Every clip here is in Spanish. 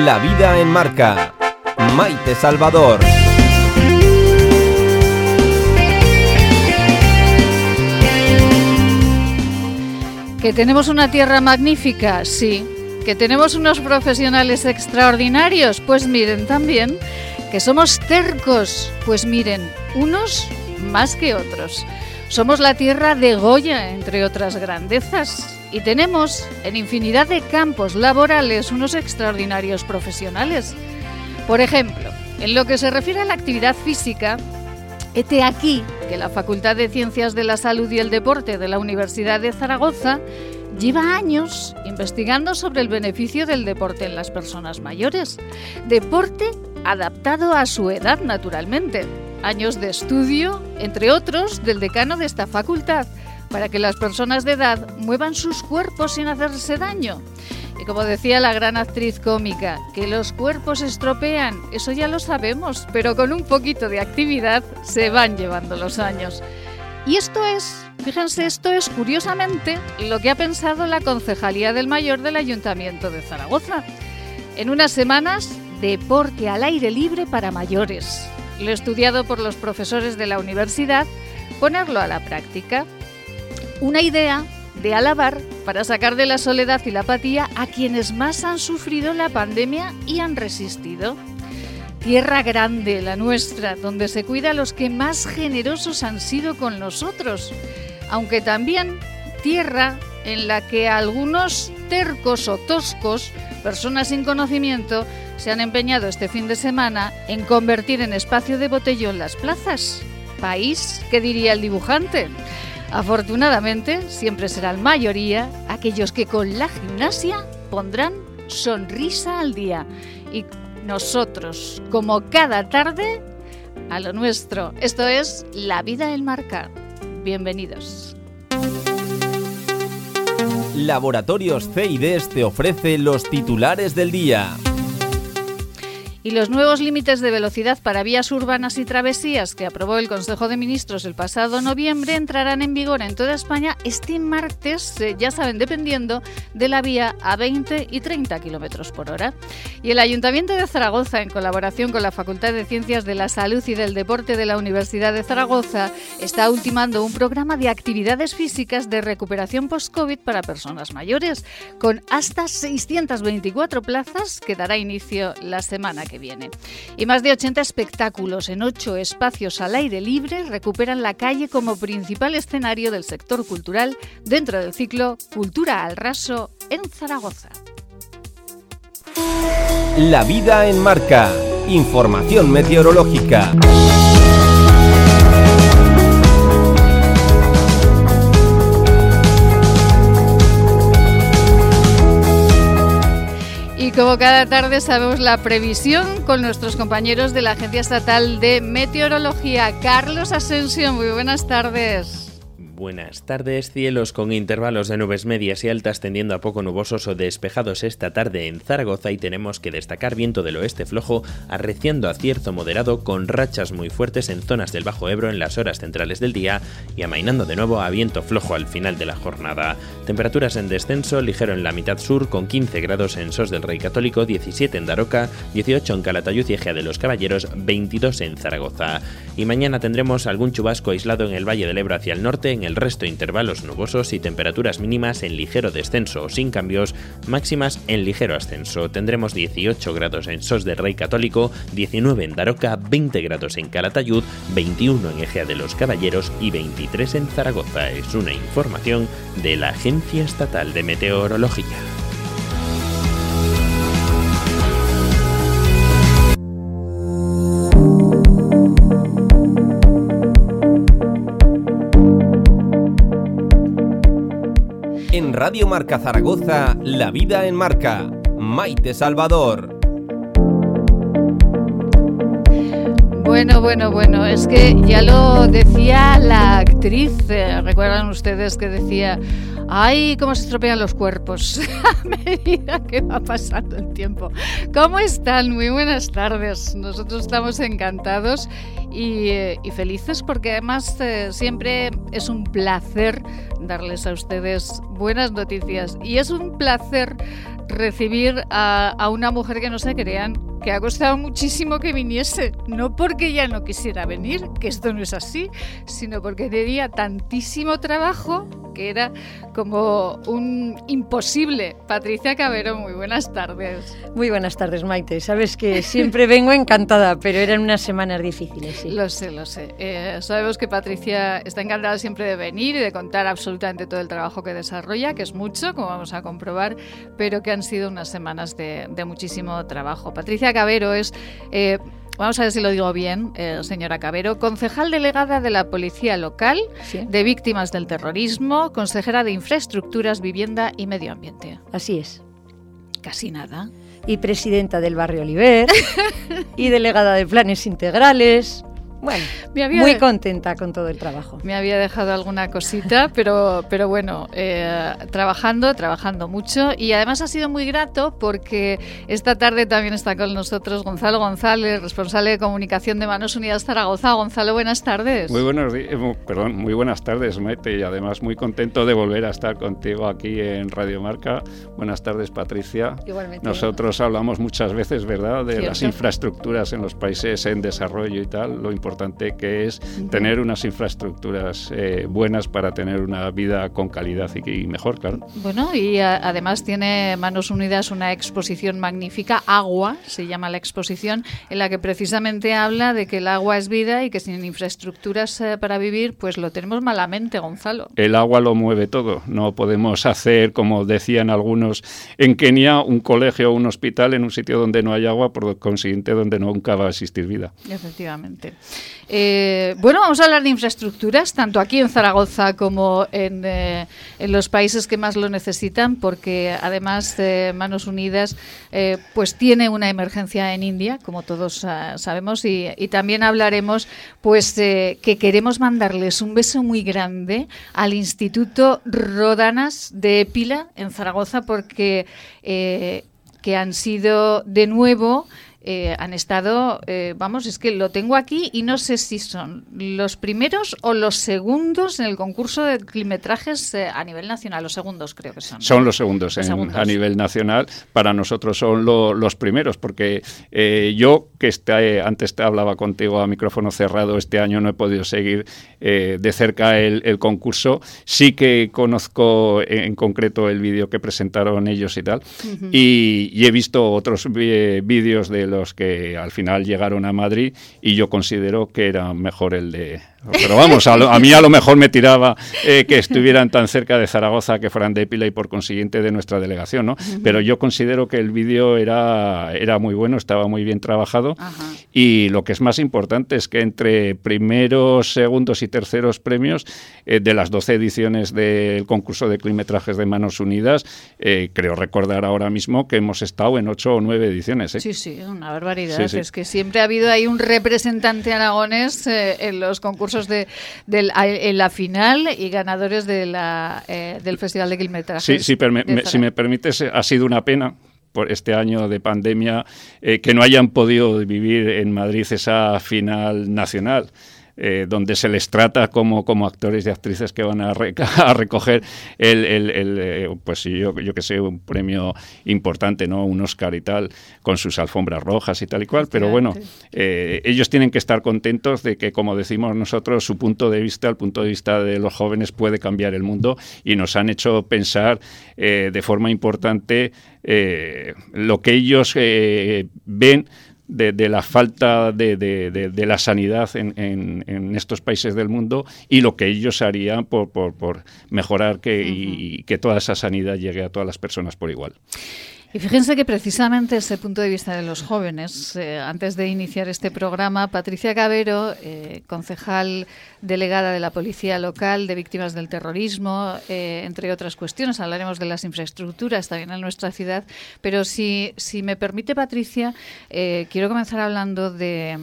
La vida en marca. Maite Salvador. Que tenemos una tierra magnífica, sí. Que tenemos unos profesionales extraordinarios, pues miren también. Que somos tercos, pues miren, unos más que otros. Somos la tierra de Goya, entre otras grandezas, y tenemos en infinidad de campos laborales unos extraordinarios profesionales. Por ejemplo, en lo que se refiere a la actividad física, Hete aquí que la Facultad de Ciencias de la Salud y el Deporte de la Universidad de Zaragoza lleva años investigando sobre el beneficio del deporte en las personas mayores. Deporte adaptado a su edad, naturalmente. Años de estudio, entre otros, del decano de esta facultad, para que las personas de edad muevan sus cuerpos sin hacerse daño. Y como decía la gran actriz cómica, que los cuerpos estropean, eso ya lo sabemos, pero con un poquito de actividad se van llevando los años. Y esto es, fíjense, esto es curiosamente lo que ha pensado la Concejalía del Mayor del Ayuntamiento de Zaragoza. En unas semanas, deporte al aire libre para mayores. Lo estudiado por los profesores de la universidad, ponerlo a la práctica. Una idea de alabar para sacar de la soledad y la apatía a quienes más han sufrido la pandemia y han resistido. Tierra grande, la nuestra, donde se cuida a los que más generosos han sido con nosotros, aunque también tierra en la que algunos tercos o toscos, personas sin conocimiento, se han empeñado este fin de semana en convertir en espacio de botellón las plazas. País, ¿qué diría el dibujante? Afortunadamente, siempre serán mayoría aquellos que con la gimnasia pondrán sonrisa al día. Y nosotros, como cada tarde, a lo nuestro. Esto es La vida en marca. Bienvenidos. Laboratorios CIDES te ofrece los titulares del día y los nuevos límites de velocidad para vías urbanas y travesías que aprobó el Consejo de Ministros el pasado noviembre entrarán en vigor en toda España este martes, eh, ya saben, dependiendo de la vía a 20 y 30 kilómetros por hora. Y el Ayuntamiento de Zaragoza, en colaboración con la Facultad de Ciencias de la Salud y del Deporte de la Universidad de Zaragoza, está ultimando un programa de actividades físicas de recuperación post-COVID para personas mayores, con hasta 624 plazas que dará inicio la semana viene. Y más de 80 espectáculos en ocho espacios al aire libre recuperan la calle como principal escenario del sector cultural dentro del ciclo Cultura al Raso en Zaragoza. La vida en marca. Información meteorológica. Como cada tarde sabemos la previsión con nuestros compañeros de la Agencia Estatal de Meteorología. Carlos Asensio, muy buenas tardes. Buenas tardes, cielos con intervalos de nubes medias y altas tendiendo a poco nubosos o despejados esta tarde en Zaragoza y tenemos que destacar viento del oeste flojo arreciando a cierto moderado con rachas muy fuertes en zonas del Bajo Ebro en las horas centrales del día y amainando de nuevo a viento flojo al final de la jornada. Temperaturas en descenso, ligero en la mitad sur con 15 grados en Sos del Rey Católico, 17 en Daroca, 18 en Calatayud y Ejea de los Caballeros, 22 en Zaragoza. Y mañana tendremos algún chubasco aislado en el Valle del Ebro hacia el norte, en el el resto intervalos nubosos y temperaturas mínimas en ligero descenso o sin cambios, máximas en ligero ascenso. Tendremos 18 grados en Sos del Rey Católico, 19 en Daroca, 20 grados en Calatayud, 21 en Ejea de los Caballeros y 23 en Zaragoza. Es una información de la Agencia Estatal de Meteorología. Radio Marca Zaragoza, La Vida en Marca. Maite Salvador. Bueno, bueno, bueno, es que ya lo decía la actriz, eh, recuerdan ustedes que decía, ay, cómo se estropean los cuerpos a medida que va pasando el tiempo. ¿Cómo están? Muy buenas tardes, nosotros estamos encantados y, eh, felices porque además eh, siempre es un placer darles a ustedes buenas noticias y es un placer recibir a, a una mujer que no se crean que ha costado muchísimo que viniese, no porque ya no quisiera venir, que esto no es así, sino porque tenía tantísimo trabajo que era como un imposible. Patricia Cabero, muy buenas tardes. Muy buenas tardes, Maite. Sabes que siempre vengo encantada, pero eran unas semanas difíciles. Sí. Lo sé, lo sé. Eh, sabemos que Patricia está encantada siempre de venir y de contar absolutamente todo el trabajo que desarrolla, que es mucho, como vamos a comprobar, pero que han sido unas semanas de, de muchísimo trabajo. Patricia Cabero es... Eh, vamos a ver si lo digo bien, eh, señora Cabero, concejal delegada de la Policía Local Sí. de Víctimas del Terrorismo, consejera de Infraestructuras, Vivienda y Medio Ambiente. Así es. Casi nada. Y presidenta del barrio Oliver, y delegada de planes integrales. Bueno, Me había, muy contenta con todo el trabajo. me había dejado alguna cosita, pero, pero bueno, eh, trabajando, trabajando mucho. Y además ha sido muy grato porque esta tarde también está con nosotros Gonzalo González, responsable de comunicación de Manos Unidas Zaragoza. Gonzalo, buenas tardes. Muy buenos días, perdón, muy buenas tardes, Maite, y además muy contento de volver a estar contigo aquí en Radio Marca. Buenas tardes, Patricia. Igualmente. Nosotros hablamos muchas veces, ¿verdad?, de las Cierto. infraestructuras en los países en desarrollo y tal, lo importante que es tener unas infraestructuras eh, buenas para tener una vida con calidad y, y mejor, claro. Bueno, y a- además tiene Manos Unidas una exposición magnífica, Agua, se llama la exposición, en la que precisamente habla de que el agua es vida y que sin infraestructuras eh, para vivir, pues lo tenemos malamente, Gonzalo. El agua lo mueve todo. No podemos hacer, como decían algunos en Kenia, un colegio o un hospital en un sitio donde no hay agua, por consiguiente donde nunca va a existir vida. Efectivamente. Eh, bueno, vamos a hablar de infraestructuras, tanto aquí en Zaragoza como en, eh, los países que más lo necesitan, porque además Manos Unidas eh, pues tiene una emergencia en India, como todos ah, sabemos, y, y también hablaremos pues que queremos mandarles un beso muy grande al Instituto Rodanas de Épila en Zaragoza, porque eh, que han sido de nuevo eh, han estado, eh, vamos, es que lo tengo aquí y no sé si son los primeros o los segundos en el concurso de climetrajes eh, a nivel nacional. Los segundos creo que son. Son los segundos, Los en- segundos. a nivel nacional. Para nosotros son lo- los primeros, porque yo, que está, antes te hablaba contigo a micrófono cerrado, este año no he podido seguir de cerca el, el concurso. Sí que conozco en, en concreto el vídeo que presentaron ellos y tal. y, y he visto otros vídeos de los que al final llegaron a Madrid y yo considero que era mejor el de... Pero vamos, a, lo- a mí a lo mejor me tiraba eh, que estuvieran tan cerca de Zaragoza, que fueran de Épila y por consiguiente de nuestra delegación, ¿no? Pero yo considero que el vídeo era, era muy bueno, estaba muy bien trabajado Ajá. y lo que es más importante es que entre primeros, segundos y terceros premios eh, de las 12 ediciones del concurso de climetrajes de Manos Unidas, eh, creo recordar ahora mismo que hemos estado en 8 o 9 ediciones. Sí, sí, una barbaridad. Sí, sí. Es que siempre ha habido ahí un representante aragonés en los concursos de, del- a- en la final y ganadores de la, eh, del Festival de Climetrajes. Sí, de me- si me permites, eh, ha sido una pena por este año de pandemia eh, que no hayan podido vivir en Madrid esa final nacional. Eh, donde se les trata como, como actores y actrices que van a, reca- a recoger el, el- el, eh, pues yo, yo que sé, un premio importante, ¿no? Un Oscar y tal, con sus alfombras rojas y tal y cual. Pero bueno, eh, ellos tienen que estar contentos de que, como decimos nosotros, su punto de vista, el punto de vista de los jóvenes puede cambiar el mundo y nos han hecho pensar de forma importante lo que ellos eh, ven de, de la falta de, de- la sanidad en, en- en estos países del mundo y lo que ellos harían por, por- por mejorar que, y- y que toda esa sanidad llegue a todas las personas por igual. Y fíjense que precisamente ese punto de vista de los jóvenes, eh, antes de iniciar este programa, Patricia Cabero, eh, concejal delegada de la Policía Local de Víctimas del Terrorismo, eh, entre otras cuestiones, hablaremos de las infraestructuras también en nuestra ciudad, pero si, si me permite, Patricia, quiero comenzar hablando de,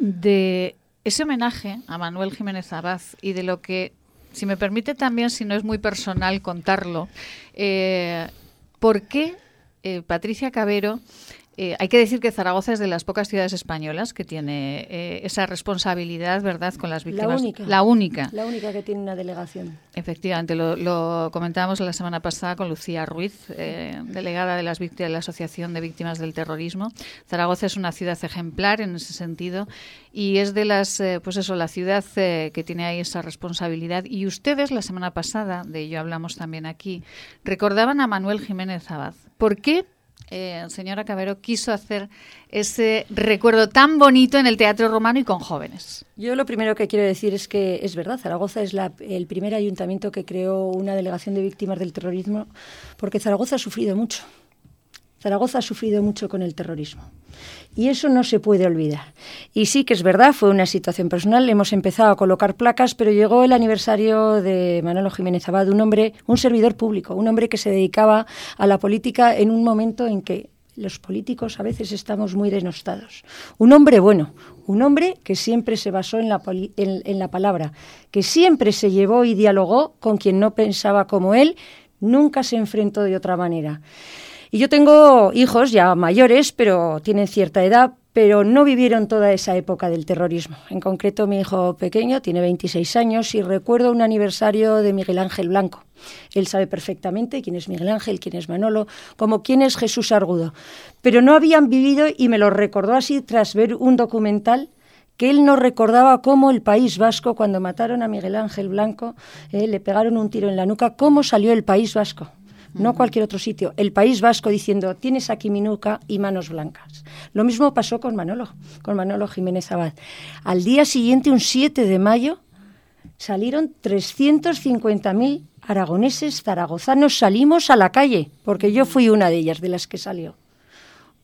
de ese homenaje a Manuel Jiménez Abad y de lo que, si me permite también, si no es muy personal contarlo, ¿por qué eh, Patricia Cabero Eh, hay que decir que Zaragoza es de las pocas ciudades españolas que tiene eh, esa responsabilidad, ¿verdad?, con las víctimas. La única. La única. La única que tiene una delegación. Efectivamente, lo, comentábamos la semana pasada con Lucía Ruiz, eh, delegada de, las de la Asociación de Víctimas del Terrorismo. Zaragoza es una ciudad ejemplar en ese sentido y es de las, pues eso, la ciudad que tiene ahí esa responsabilidad. Y ustedes la semana pasada, de ello hablamos también aquí, recordaban a Manuel Jiménez Abad. ¿Por qué eh, señora Cabero quiso hacer ese recuerdo tan bonito en el Teatro Romano y con jóvenes. Yo lo primero que quiero decir es que es verdad, Zaragoza es el primer ayuntamiento que creó una delegación de víctimas del terrorismo, porque Zaragoza ha sufrido mucho. Zaragoza ha sufrido mucho con el terrorismo. Y eso no se puede olvidar. Y sí que es verdad, fue una situación personal. Hemos empezado a colocar placas, pero llegó el aniversario de Manolo Jiménez Abad, un hombre, un servidor público, un hombre que se dedicaba a la política en un momento en que los políticos a veces estamos muy denostados. Un hombre bueno, un hombre que siempre se basó en la, en la palabra, que siempre se llevó y dialogó con quien no pensaba como él, nunca se enfrentó de otra manera. Y yo tengo hijos ya mayores, pero tienen cierta edad, pero no vivieron toda esa época del terrorismo. En concreto, mi hijo pequeño tiene 26 años y recuerdo un aniversario de Miguel Ángel Blanco. Él sabe perfectamente quién es Miguel Ángel, quién es Manolo, como quién es Jesús Argudo. Pero no habían vivido y me lo recordó así tras ver un documental que él no recordaba cómo el País Vasco, cuando mataron a Miguel Ángel Blanco, eh, le pegaron un tiro en la nuca, cómo salió el País Vasco no cualquier otro sitio. El País Vasco diciendo, tienes aquí mi nuca y manos blancas. Lo mismo pasó con Manolo, con Manolo Jiménez Abad. Al día siguiente, un 7 de mayo, salieron 350.000 aragoneses zaragozanos, salimos a la calle, porque yo fui una de ellas, de las que salió.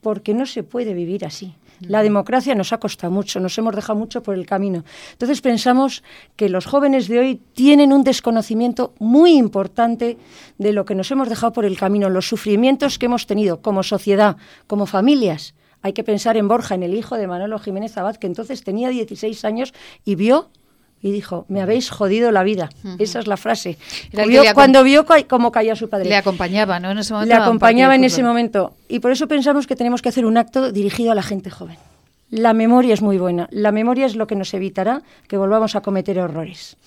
Porque no se puede vivir así. La democracia nos ha costado mucho, nos hemos dejado mucho por el camino. Entonces pensamos que los jóvenes de hoy tienen un desconocimiento muy importante de lo que nos hemos dejado por el camino, los sufrimientos que hemos tenido como sociedad, como familias. Hay que pensar en Borja, en el hijo de Manolo Jiménez Abad, que entonces tenía 16 años y vio y dijo, me habéis jodido la vida. Esa es la frase. cuando vio cómo caía su padre. Le acompañaba, ¿no? En ese momento. Le acompañaba en ese momento. Y por eso pensamos que tenemos que hacer un acto dirigido a la gente joven. La memoria es muy buena. La memoria es lo que nos evitará que volvamos a cometer errores.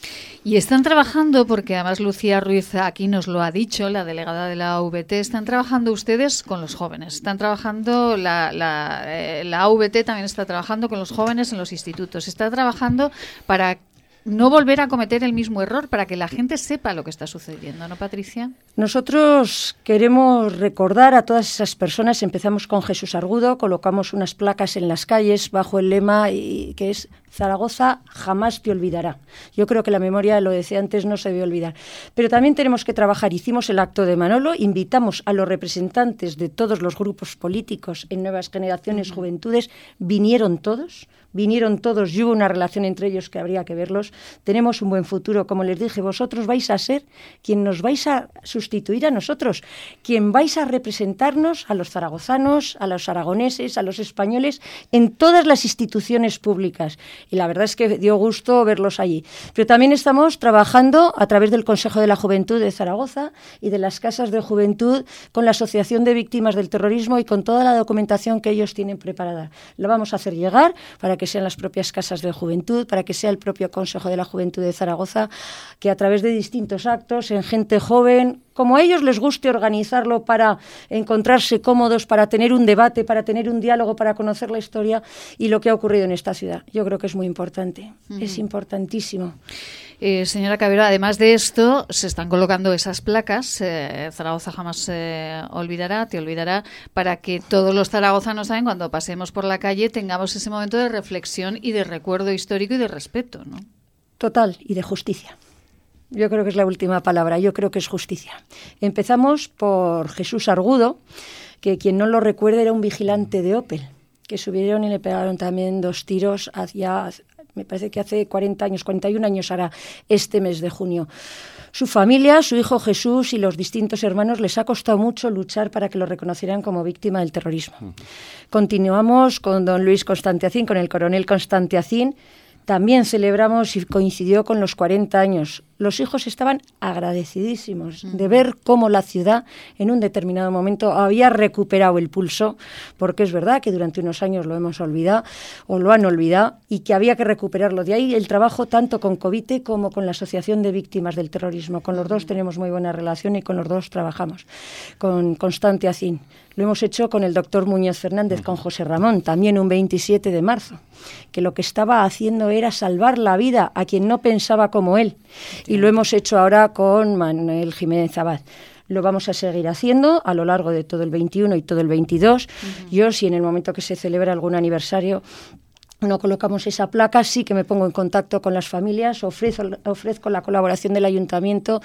Y están trabajando, porque además Lucía Ruiz aquí nos lo ha dicho, la delegada de la AVT, están trabajando ustedes con los jóvenes. Están trabajando, la, la, eh, la AVT también está trabajando con los jóvenes en los institutos. Está trabajando para no volver a cometer el mismo error para que la gente sepa lo que está sucediendo, ¿no, Patricia? Nosotros queremos recordar a todas esas personas. Empezamos con Jesús Argudo, colocamos unas placas en las calles bajo el lema que es Zaragoza jamás te olvidará. Yo creo que la memoria, lo decía antes, no se debe olvidar. Pero también tenemos que trabajar. Hicimos el acto de Manolo, invitamos a los representantes de todos los grupos políticos en Nuevas Generaciones, Juventudes, vinieron todos vinieron todos y hubo una relación entre ellos que habría que verlos. Tenemos un buen futuro, como les dije, vosotros vais a ser quien nos vais a sustituir a nosotros, quien vais a representarnos a los zaragozanos, a los aragoneses, a los españoles en todas las instituciones públicas. Y la verdad es que dio gusto verlos allí. Pero también estamos trabajando a través del Consejo de la Juventud de Zaragoza y de las casas de juventud con la Asociación de Víctimas del Terrorismo y con toda la documentación que ellos tienen preparada. Lo vamos a hacer llegar para que sean las propias casas de juventud, para que sea el propio Consejo de la Juventud de Zaragoza, que a través de distintos actos, en gente joven, como a ellos les guste organizarlo para encontrarse cómodos, para tener un debate, para tener un diálogo, para conocer la historia y lo que ha ocurrido en esta ciudad. Yo creo que es muy importante, es importantísimo. Eh, señora Cabero, además de esto, se están colocando esas placas, eh, Zaragoza jamás se olvidará, te olvidará, para que todos los zaragozanos saben cuando pasemos por la calle tengamos ese momento de reflexión y de recuerdo histórico y de respeto, ¿no? Total, y de justicia. Yo creo que es la última palabra, yo creo que es justicia. Empezamos por Jesús Argudo, que quien no lo recuerde era un vigilante de Opel, que subieron y le pegaron también dos tiros hacia, me parece que hace 40 años, 41 años hará este mes de junio. Su familia, su hijo Jesús y los distintos hermanos les ha costado mucho luchar para que lo reconocieran como víctima del terrorismo. Continuamos con don Luis Constantiacín, con el coronel Constantiacín. También celebramos y coincidió con los 40 años los hijos estaban agradecidísimos de ver cómo la ciudad en un determinado momento había recuperado el pulso, porque es verdad que durante unos años lo hemos olvidado o lo han olvidado y que había que recuperarlo. De ahí el trabajo tanto con Covite como con la Asociación de Víctimas del Terrorismo. Con los dos tenemos muy buena relación y con los dos trabajamos. Con Constante Acín. Lo hemos hecho con el doctor Muñoz Fernández, con José Ramón, también un 27 de marzo, que lo que estaba haciendo era salvar la vida a quien no pensaba como él. Y lo hemos hecho ahora con Manuel Jiménez Abad lo vamos a seguir haciendo a lo largo de todo el 21 y todo el 22. Yo, si en el momento que se celebra algún aniversario no colocamos esa placa, sí que me pongo en contacto con las familias, ofrezco, ofrezco la colaboración del ayuntamiento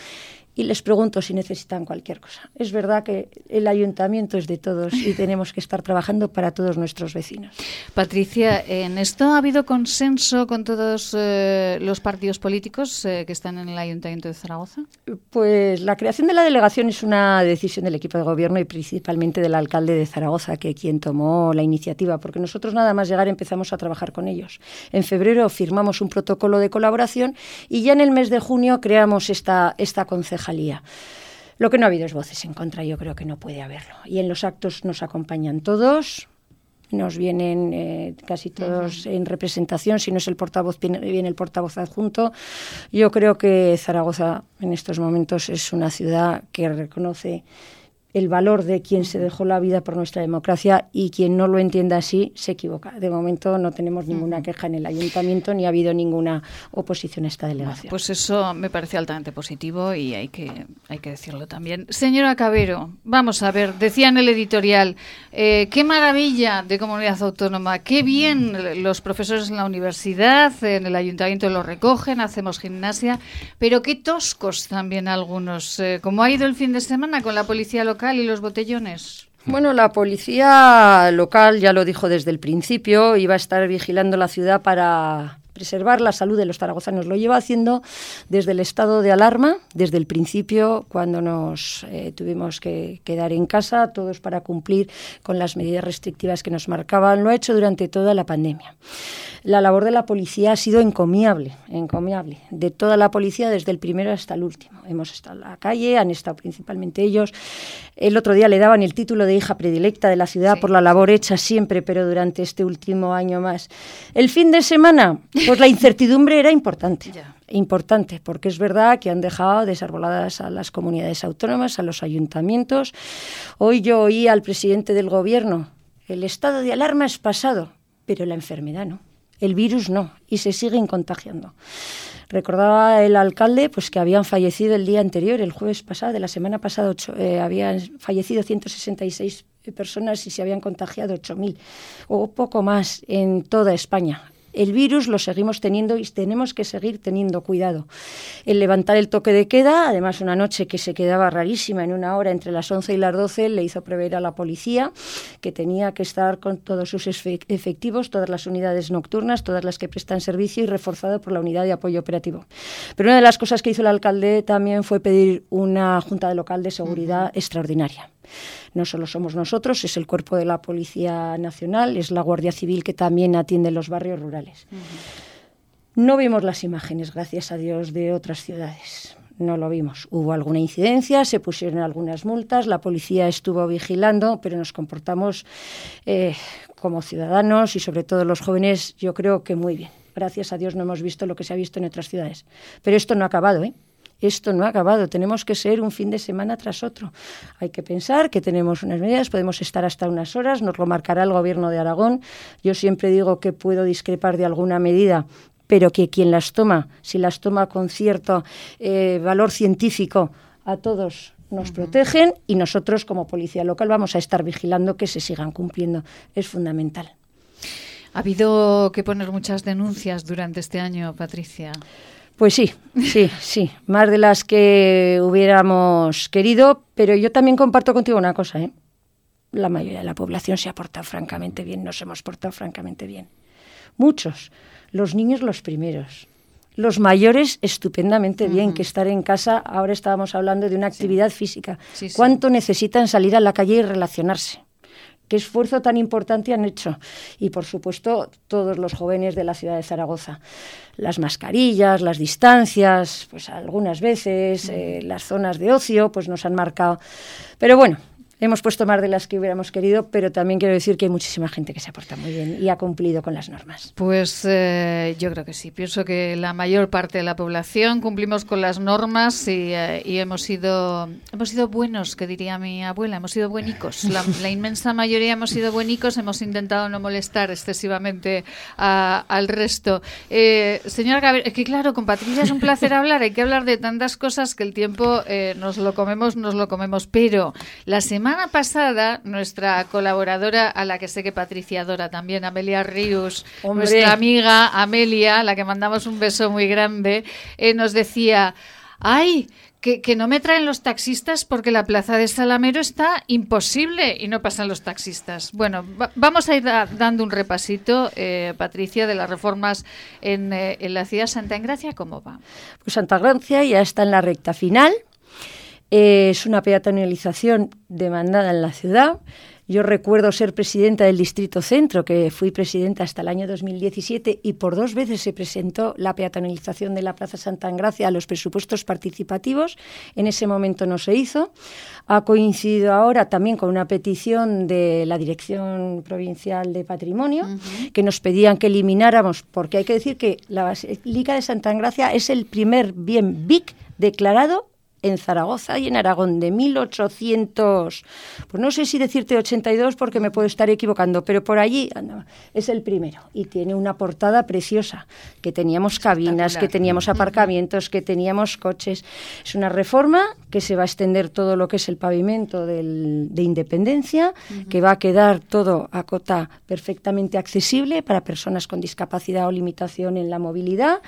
y les pregunto si necesitan cualquier cosa. Es verdad que el ayuntamiento es de todos y tenemos que estar trabajando para todos nuestros vecinos. Patricia, ¿en esto ha habido consenso con todos eh, los partidos políticos eh, que están en el ayuntamiento de Zaragoza? Pues la creación de la delegación es una decisión del equipo de gobierno y principalmente del alcalde de Zaragoza, que quien tomó la iniciativa, porque nosotros nada más llegar empezamos a trabajar con ellos. En febrero firmamos un protocolo de colaboración y ya en el mes de junio creamos esta, esta concejalía lo que no ha habido es voces en contra, yo creo que no puede haberlo. Y en los actos nos acompañan todos, nos vienen eh, casi todos en representación, si no es el portavoz, viene el portavoz adjunto. Yo creo que Zaragoza en estos momentos es una ciudad que reconoce el valor de quien se dejó la vida por nuestra democracia y quien no lo entienda así se equivoca. De momento no tenemos ninguna queja en el ayuntamiento ni ha habido ninguna oposición a esta delegación. Pues eso me parece altamente positivo y hay que, hay que decirlo también. Señora Cabero, vamos a ver, decía en el editorial, eh, qué maravilla de comunidad autónoma, qué bien los profesores en la universidad, en el ayuntamiento lo recogen, hacemos gimnasia, pero qué toscos también algunos. Eh, como ha ido el fin de semana con la policía local, y los botellones? Bueno, la policía local ya lo dijo desde el principio, iba a estar vigilando la ciudad para preservar la salud de los zaragozanos. Lo lleva haciendo desde el estado de alarma, desde el principio, cuando nos eh, tuvimos que quedar en casa, todos para cumplir con las medidas restrictivas que nos marcaban. Lo ha hecho durante toda la pandemia. La labor de la policía ha sido encomiable, encomiable, de toda la policía desde el primero hasta el último. Hemos estado en la calle, han estado principalmente ellos. El otro día le daban el título de hija predilecta de la ciudad por la labor hecha siempre, pero durante este último año más. El fin de semana, pues la incertidumbre era importante. Importante, porque es verdad que han dejado desarboladas a las comunidades autónomas, a los ayuntamientos. Hoy yo oí al presidente del gobierno, el estado de alarma es pasado, pero la enfermedad no. El virus no, y se siguen contagiando. Recordaba el alcalde pues que habían fallecido el día anterior, el jueves pasado, de la semana pasada, eh, habían fallecido 166 personas y se habían contagiado 8.000 o poco más en toda España. El virus lo seguimos teniendo y tenemos que seguir teniendo cuidado. El levantar el toque de queda, además una noche que se quedaba rarísima en una hora entre las 11 y las 12, le hizo prever a la policía que tenía que estar con todos sus efectivos, todas las unidades nocturnas, todas las que prestan servicio y reforzado por la unidad de apoyo operativo. Pero una de las cosas que hizo el alcalde también fue pedir una junta de local de seguridad extraordinaria. No solo somos nosotros, es el cuerpo de la Policía Nacional, es la Guardia Civil que también atiende los barrios rurales. No vimos las imágenes, gracias a Dios, de otras ciudades. No lo vimos. Hubo alguna incidencia, se pusieron algunas multas, la policía estuvo vigilando, pero nos comportamos eh, como ciudadanos y sobre todo los jóvenes, yo creo que muy bien. Gracias a Dios no hemos visto lo que se ha visto en otras ciudades. Pero esto no ha acabado, ¿eh? Esto no ha acabado, tenemos que ser un fin de semana tras otro. Hay que pensar que tenemos unas medidas, podemos estar hasta unas horas, nos lo marcará el Gobierno de Aragón. Yo siempre digo que puedo discrepar de alguna medida pero que quien las toma, si las toma con cierto eh, valor científico, a todos nos protegen y nosotros como policía local vamos a estar vigilando que se sigan cumpliendo. Es fundamental. Ha habido que poner muchas denuncias durante este año, Patricia. Pues sí, sí, sí, más de las que hubiéramos querido, pero yo también comparto contigo una cosa, ¿eh? La mayoría de la población se ha portado francamente bien, nos hemos portado francamente bien. Muchos, los niños los primeros, los mayores estupendamente bien, que estar en casa, ahora estábamos hablando de una actividad física. ¿Cuánto necesitan salir a la calle y relacionarse? Qué esfuerzo tan importante han hecho. Y por supuesto, todos los jóvenes de la ciudad de Zaragoza. Las mascarillas, las distancias, pues algunas veces, eh, las zonas de ocio, pues nos han marcado. Pero bueno, Hemos puesto más de las que hubiéramos querido, pero también quiero decir que hay muchísima gente que se aporta muy bien y ha cumplido con las normas. Pues eh, yo creo que sí. Pienso que la mayor parte de la población cumplimos con las normas y, eh, hemos sido hemos sido buenos, que diría mi abuela, hemos sido buenicos. La, inmensa mayoría hemos sido buenicos, hemos intentado no molestar excesivamente al resto. Eh, señora Gabriel, que claro, con Patricia es un placer hablar, hay que hablar de tantas cosas que el tiempo eh, nos lo comemos, nos lo comemos, pero la semana semana pasada, nuestra colaboradora, a la que sé que Patricia adora también, Amelia Ríos, nuestra amiga Amelia, a la que mandamos un beso muy grande, eh, nos decía, ¡ay! Que, no me traen los taxistas porque la plaza de Salamero está imposible y no pasan los taxistas. Bueno, vamos a ir dando un repasito, eh, Patricia, de las reformas en, eh, en la ciudad de Santa Engracia. ¿Cómo va? Pues Santa Engracia ya está en la recta final. Es una peatonalización demandada en la ciudad. Yo recuerdo ser presidenta del Distrito Centro, que fui presidenta hasta el año 2017, y por dos veces se presentó la peatonalización de la Plaza Santa Engracia a los presupuestos participativos. En ese momento no se hizo. Ha coincidido ahora también con una petición de la Dirección Provincial de Patrimonio, que nos pedían que elimináramos, porque hay que decir que la Basílica de Santa Engracia es el primer bien BIC declarado en Zaragoza y en Aragón de 1800, pues no sé si decirte 82 porque me puedo estar equivocando, pero por allí es el primero y tiene una portada preciosa, que teníamos cabinas, que teníamos aparcamientos, que teníamos coches. Es una reforma que se va a extender todo lo que es el pavimento del, de Independencia, que va a quedar todo a cota perfectamente accesible para personas con discapacidad o limitación en la movilidad,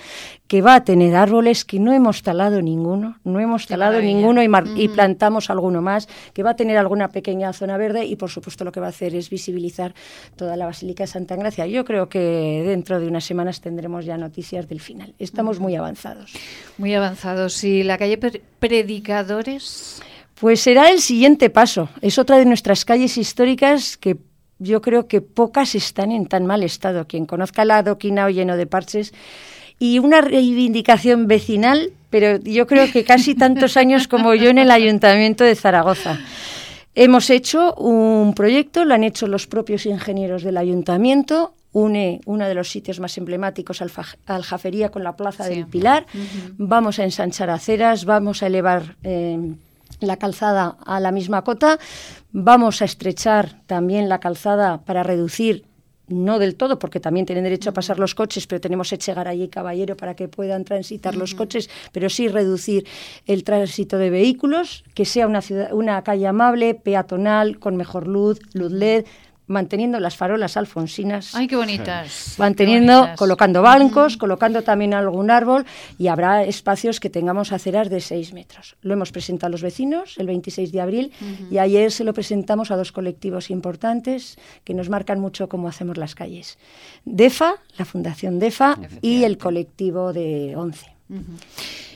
que va a tener árboles que no hemos talado ninguno, no hemos talado ninguno y, plantamos alguno más, que va a tener alguna pequeña zona verde y por supuesto lo que va a hacer es visibilizar toda la Basílica de Santa Gracia. Yo creo que dentro de unas semanas tendremos ya noticias del final. Estamos muy avanzados. Muy avanzados. ¿Y la calle Predicadores? Pues será el siguiente paso. Es otra de nuestras calles históricas que yo creo que pocas están en tan mal estado. Quien conozca el adoquinado lleno de parches y una reivindicación vecinal, pero yo creo que casi tantos años como yo en el Ayuntamiento de Zaragoza. Hemos hecho un proyecto, lo han hecho los propios ingenieros del ayuntamiento, une uno de los sitios más emblemáticos, al Jafería con la Plaza del Pilar. Vamos a ensanchar aceras, vamos a elevar eh, la calzada a la misma cota, vamos a estrechar también la calzada para reducir no del todo, porque también tienen derecho a pasar los coches, pero tenemos Echegaray y Caballero para que puedan transitar los coches, pero sí reducir el tránsito de vehículos, que sea una, ciudad, una calle amable, peatonal, con mejor luz, luz LED, manteniendo las farolas alfonsinas. ¡Ay, qué bonitas! Manteniendo, colocando bancos, colocando también algún árbol y habrá espacios que tengamos aceras de 6 metros. Lo hemos presentado a los vecinos el 26 de abril y ayer se lo presentamos a dos colectivos importantes que nos marcan mucho cómo hacemos las calles. DEFA, la Fundación DEFA y el colectivo de 11.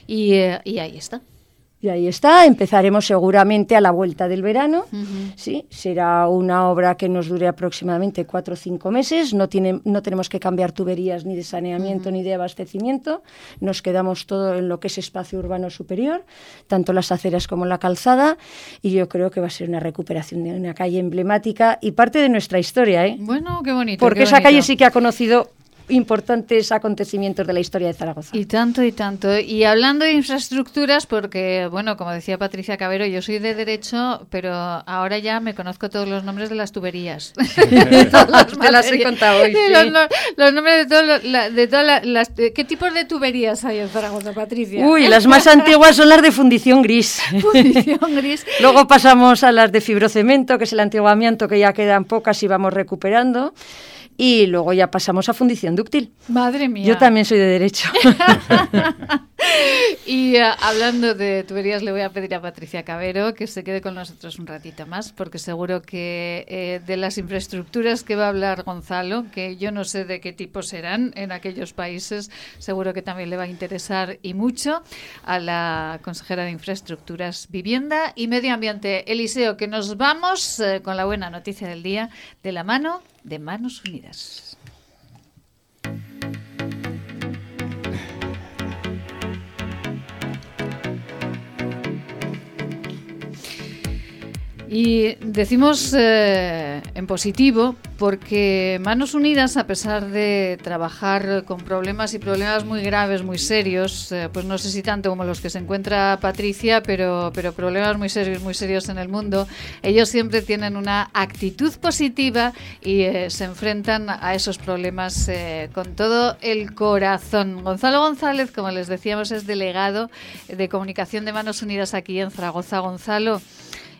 y, eh, y ahí está. Y ahí está, empezaremos seguramente a la vuelta del verano, ¿sí? Será una obra que nos dure aproximadamente cuatro o cinco meses, no, tiene, no tenemos que cambiar tuberías ni de saneamiento ni de abastecimiento, nos quedamos todo en lo que es espacio urbano superior, tanto las aceras como la calzada, y yo creo que va a ser una recuperación de una calle emblemática y parte de nuestra historia, ¿eh? Bueno, qué bonito. Porque esa calle sí que ha conocido importantes acontecimientos de la historia de Zaragoza. Y tanto y tanto. Y hablando de infraestructuras, porque, bueno, como decía Patricia Cabero, yo soy de derecho, pero ahora ya me conozco todos los nombres de las tuberías. Te las he contado hoy. Los, nombres de, todas las... ¿Qué tipos de tuberías hay en Zaragoza, Patricia? Uy, las más antiguas son las de fundición gris. Fundición gris. Luego pasamos a las de fibrocemento, que es el antiguo amianto, que ya quedan pocas y vamos recuperando y luego ya pasamos a fundición dúctil. Madre mía. Yo también soy de derecho. y uh, hablando de tuberías, le voy a pedir a Patricia Cabero que se quede con nosotros un ratito más, porque seguro que eh, de las infraestructuras que va a hablar Gonzalo, que yo no sé de qué tipo serán en aquellos países, seguro que también le va a interesar y mucho a la consejera de Infraestructuras, Vivienda y Medio Ambiente, Eliseo, que nos vamos eh, con la buena noticia del día de la mano de Manos Unidas. Y decimos eh, en positivo porque Manos Unidas, a pesar de trabajar con problemas y problemas muy graves, muy serios, eh, pues no sé si tanto como los que se encuentra Patricia, pero, pero problemas muy serios, muy serios en el mundo, ellos siempre tienen una actitud positiva y eh, se enfrentan a esos problemas con todo el corazón. Gonzalo González, como les decíamos, es delegado de comunicación de Manos Unidas aquí en Zaragoza. Gonzalo.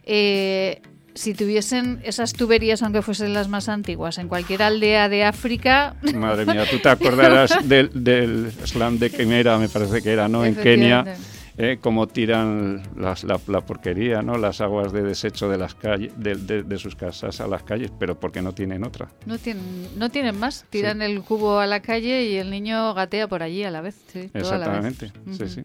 Eh, si tuviesen esas tuberías, aunque fuesen las más antiguas, en cualquier aldea de África... Madre mía, tú te acordarás del, del slam de Quimera, me parece que era, ¿no? En Kenia, eh, cómo tiran las, la, porquería, ¿no? Las aguas de desecho de las calles, de, sus casas a las calles, pero porque no tienen otra. No tienen, no tienen más, tiran el cubo a la calle y el niño gatea por allí a la vez. Sí, Exactamente, sí, sí.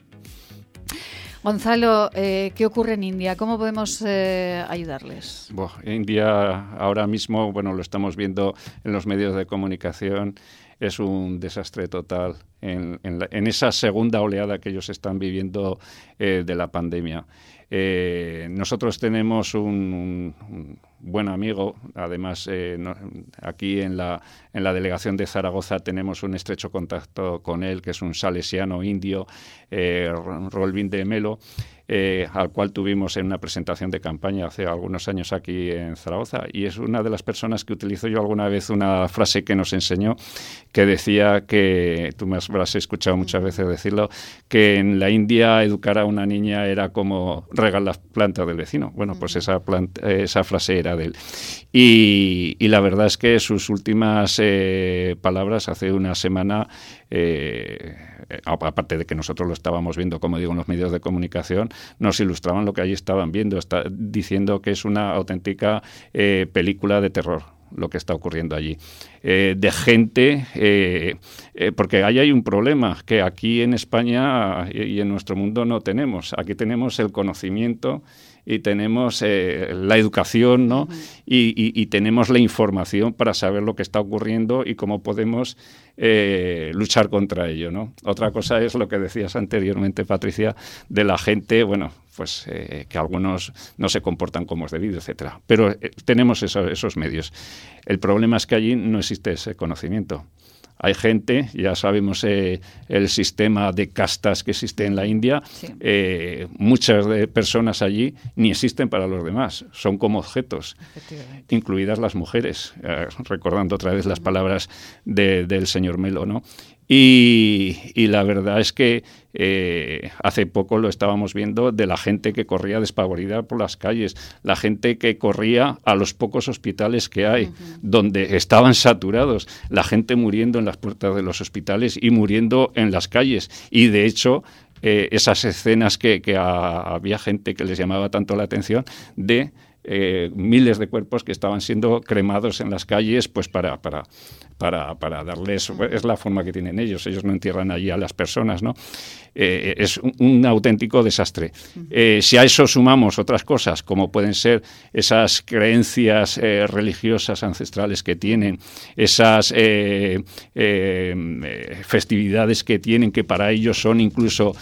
Gonzalo, eh, ¿qué ocurre en India? ¿Cómo podemos eh, ayudarles? India ahora mismo, bueno, lo estamos viendo en los medios de comunicación, es un desastre total en, esa segunda oleada que ellos están viviendo eh, de la pandemia. nosotros tenemos un buen amigo. Además, eh, aquí en la, en la delegación de Zaragoza tenemos un estrecho contacto con él, que es un salesiano indio, eh, Rolvin de Melo, eh, al cual tuvimos en una presentación de campaña hace algunos años aquí en Zaragoza. Y es una de las personas que utilizo yo alguna vez una frase que nos enseñó, que decía que, tú me has escuchado muchas veces decirlo, que en la India educar a una niña era como regar las plantas del vecino. Bueno, pues esa, esa frase era de él. Y, la verdad es que sus últimas eh, palabras hace una semana, eh, aparte de que nosotros lo estábamos viendo, como digo, en los medios de comunicación, nos ilustraban lo que allí estaban viendo, diciendo que es una auténtica eh, película de terror lo que está ocurriendo allí. de gente, porque ahí hay un problema que aquí en España y en nuestro mundo no tenemos. Aquí tenemos el conocimiento y tenemos eh, la educación, ¿no? y, tenemos la información para saber lo que está ocurriendo y cómo podemos eh, luchar contra ello, ¿no? Otra cosa es lo que decías anteriormente, Patricia, de la gente, bueno, pues eh, que algunos no se comportan como es debido, etcétera. Pero tenemos esos medios. El problema es que allí no existe ese conocimiento. Hay gente, ya sabemos eh, el sistema de castas que existe en la India, eh, muchas de personas allí ni existen para los demás, son como objetos, incluidas las mujeres, eh, recordando otra vez las palabras del señor Melo, ¿no? Y, la verdad es que eh, hace poco lo estábamos viendo de la gente que corría despavorida por las calles, la gente que corría a los pocos hospitales que hay, donde estaban saturados, la gente muriendo en las puertas de los hospitales y muriendo en las calles. Y de hecho, eh, esas escenas que, había gente que les llamaba tanto la atención de eh, miles de cuerpos que estaban siendo cremados en las calles pues para, para, para, para darles, es la forma que tienen ellos, ellos no entierran allí a las personas, ¿no? Eh, es un, auténtico desastre. Eh, si a eso sumamos otras cosas, como pueden ser esas creencias religiosas ancestrales que tienen, esas festividades que tienen, que para ellos son incluso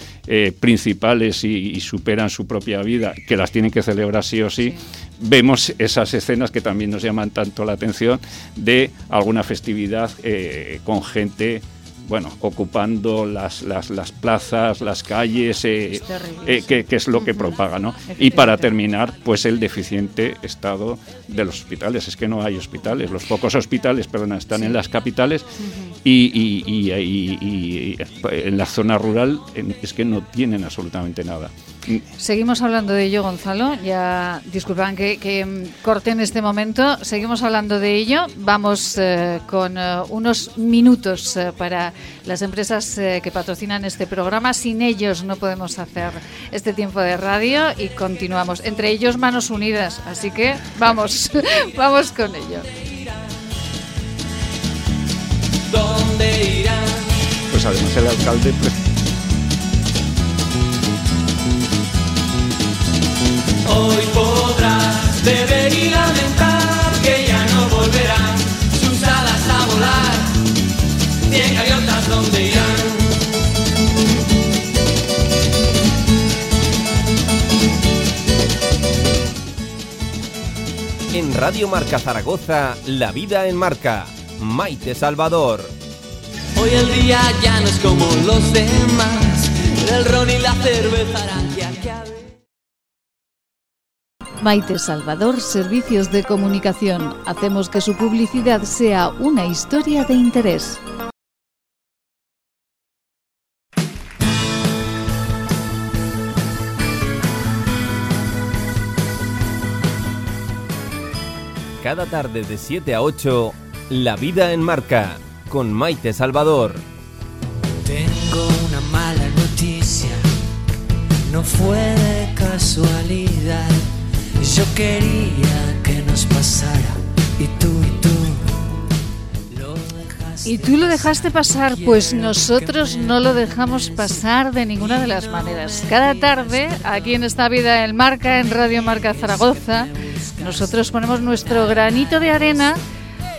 principales y, superan su propia vida, que las tienen que celebrar sí o sí vemos esas escenas que también nos llaman tanto la atención de alguna festividad eh, con gente bueno, ocupando las, las, las, plazas, las calles, eh, eh, que, es lo que propaga, ¿no? Y para terminar, pues el deficiente estado de los hospitales. Es que no hay hospitales. Los pocos hospitales, perdón, están en las capitales y, y, y, en la zona rural es que no tienen absolutamente nada. Seguimos hablando de ello, Gonzalo. Ya disculpan que, mm, corte en este momento. Seguimos hablando de ello. Vamos eh, con eh, unos minutos eh, para las empresas que patrocinan este programa. Sin ellos no podemos hacer este tiempo de radio y continuamos. Entre ellos Manos Unidas. Así que vamos, vamos con ello. ¿Dónde irán? Pues además el alcalde Hoy podrás beber y lamentar que ya no volverán sus alas a volar. Cien gaviotas donde irán. En Radio Marca Zaragoza, La Vida en Marca. Maite Salvador. Hoy el día ya no es como los demás. El ron y la cerveza. Maite Salvador, Servicios de Comunicación. Hacemos que su publicidad sea una historia de interés. Cada tarde de 7 a 8, La Vida en Marca, con Maite Salvador. Tengo una mala noticia, no fue de casualidad. Yo quería que nos pasara y tú y tú lo dejaste Y tú lo dejaste pasar, pues nosotros no lo dejamos pasar de ninguna de las maneras. Cada tarde, aquí en esta vida en Marca, en Radio Marca Zaragoza, nosotros ponemos nuestro granito de arena,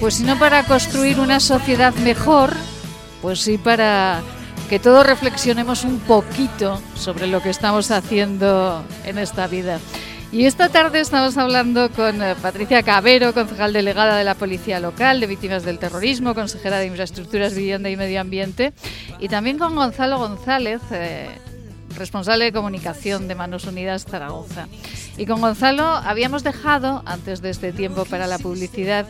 pues si no para construir una sociedad mejor, pues sí para que todos reflexionemos un poquito sobre lo que estamos haciendo en esta vida. Y esta tarde estamos hablando con eh, Patricia Cabero, concejal delegada de la Policía Local de Víctimas del Terrorismo, consejera de Infraestructuras, Vivienda y Medio Ambiente, y también con Gonzalo González, eh, responsable de comunicación de Manos Unidas Zaragoza. Y con Gonzalo habíamos dejado, antes de este tiempo para la publicidad,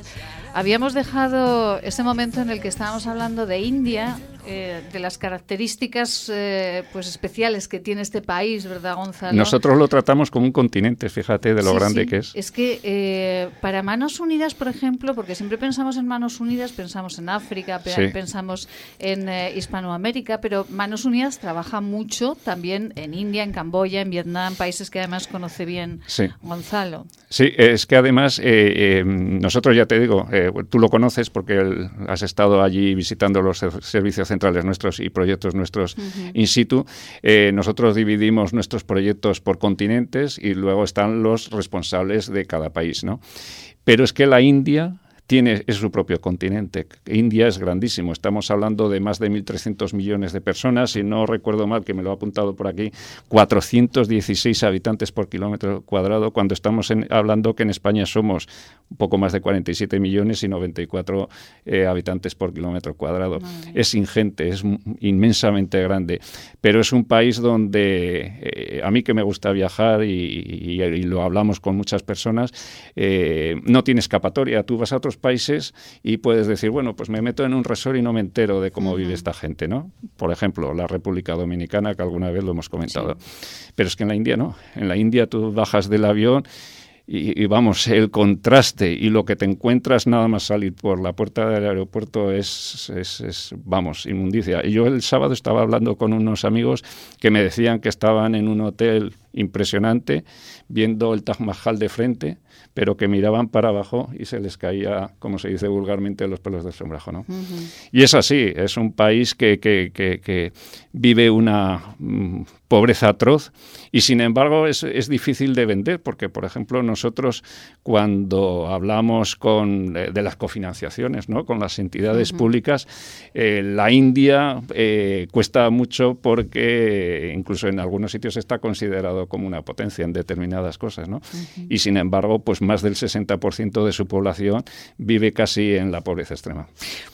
habíamos dejado ese momento en el que estábamos hablando de India, eh, de las características eh, pues especiales que tiene este país, ¿verdad, Gonzalo? Nosotros lo tratamos como un continente, fíjate de lo Sí, grande sí. que es. Es que eh, para Manos Unidas, por ejemplo, porque siempre pensamos en Manos Unidas, pensamos en África, Sí. pensamos en eh, Hispanoamérica, pero Manos Unidas trabaja mucho también en India, en Camboya, en Vietnam, países que además conoce bien. Gonzalo. Sí, es que además eh, nosotros ya te digo, tú lo conoces porque el- has estado allí visitando los ser- servicios centrales nuestros y proyectos nuestros in situ. Eh, nosotros dividimos nuestros proyectos por continentes y luego están los responsables de cada país, ¿no? Pero es que la India tiene es su propio continente. India es grandísimo. Estamos hablando de más de 1.300 millones de personas. Si no recuerdo mal, que me lo ha apuntado por aquí, 416 habitantes por kilómetro cuadrado, cuando estamos en- hablando que en España somos un poco más de 47 millones y 94 eh, habitantes por kilómetro cuadrado. Es ingente, es inmensamente grande. Pero es un país donde eh, a mí que me gusta viajar y, y- y lo hablamos con muchas personas, eh, no tiene escapatoria. Tú vas a otros países y puedes decir, bueno, pues me meto en un resort y no me entero de cómo vive esta gente, ¿no? Por ejemplo, la República Dominicana, que alguna vez lo hemos comentado. Pero es que en la India no. En la India tú bajas del avión y, y vamos, el contraste y lo que te encuentras nada más salir por la puerta del aeropuerto es, es, es, vamos, inmundicia. Y yo el sábado estaba hablando con unos amigos que me decían que estaban en un hotel impresionante, viendo el Taj Mahal de frente, pero que miraban para abajo y se les caía, como se dice vulgarmente, los pelos del sombrajo. ¿no? Y es así, es un país que, que, que, que vive una mm, pobreza atroz y sin embargo es, es, difícil de vender porque, por ejemplo, nosotros cuando hablamos con, eh, de las cofinanciaciones ¿no? con las entidades uh -huh. públicas, eh, la India eh, cuesta mucho porque incluso en algunos sitios está considerado como una potencia en determinadas cosas. ¿no? Uh -huh. Y sin embargo, pues más del 60% de su población vive casi en la pobreza extrema.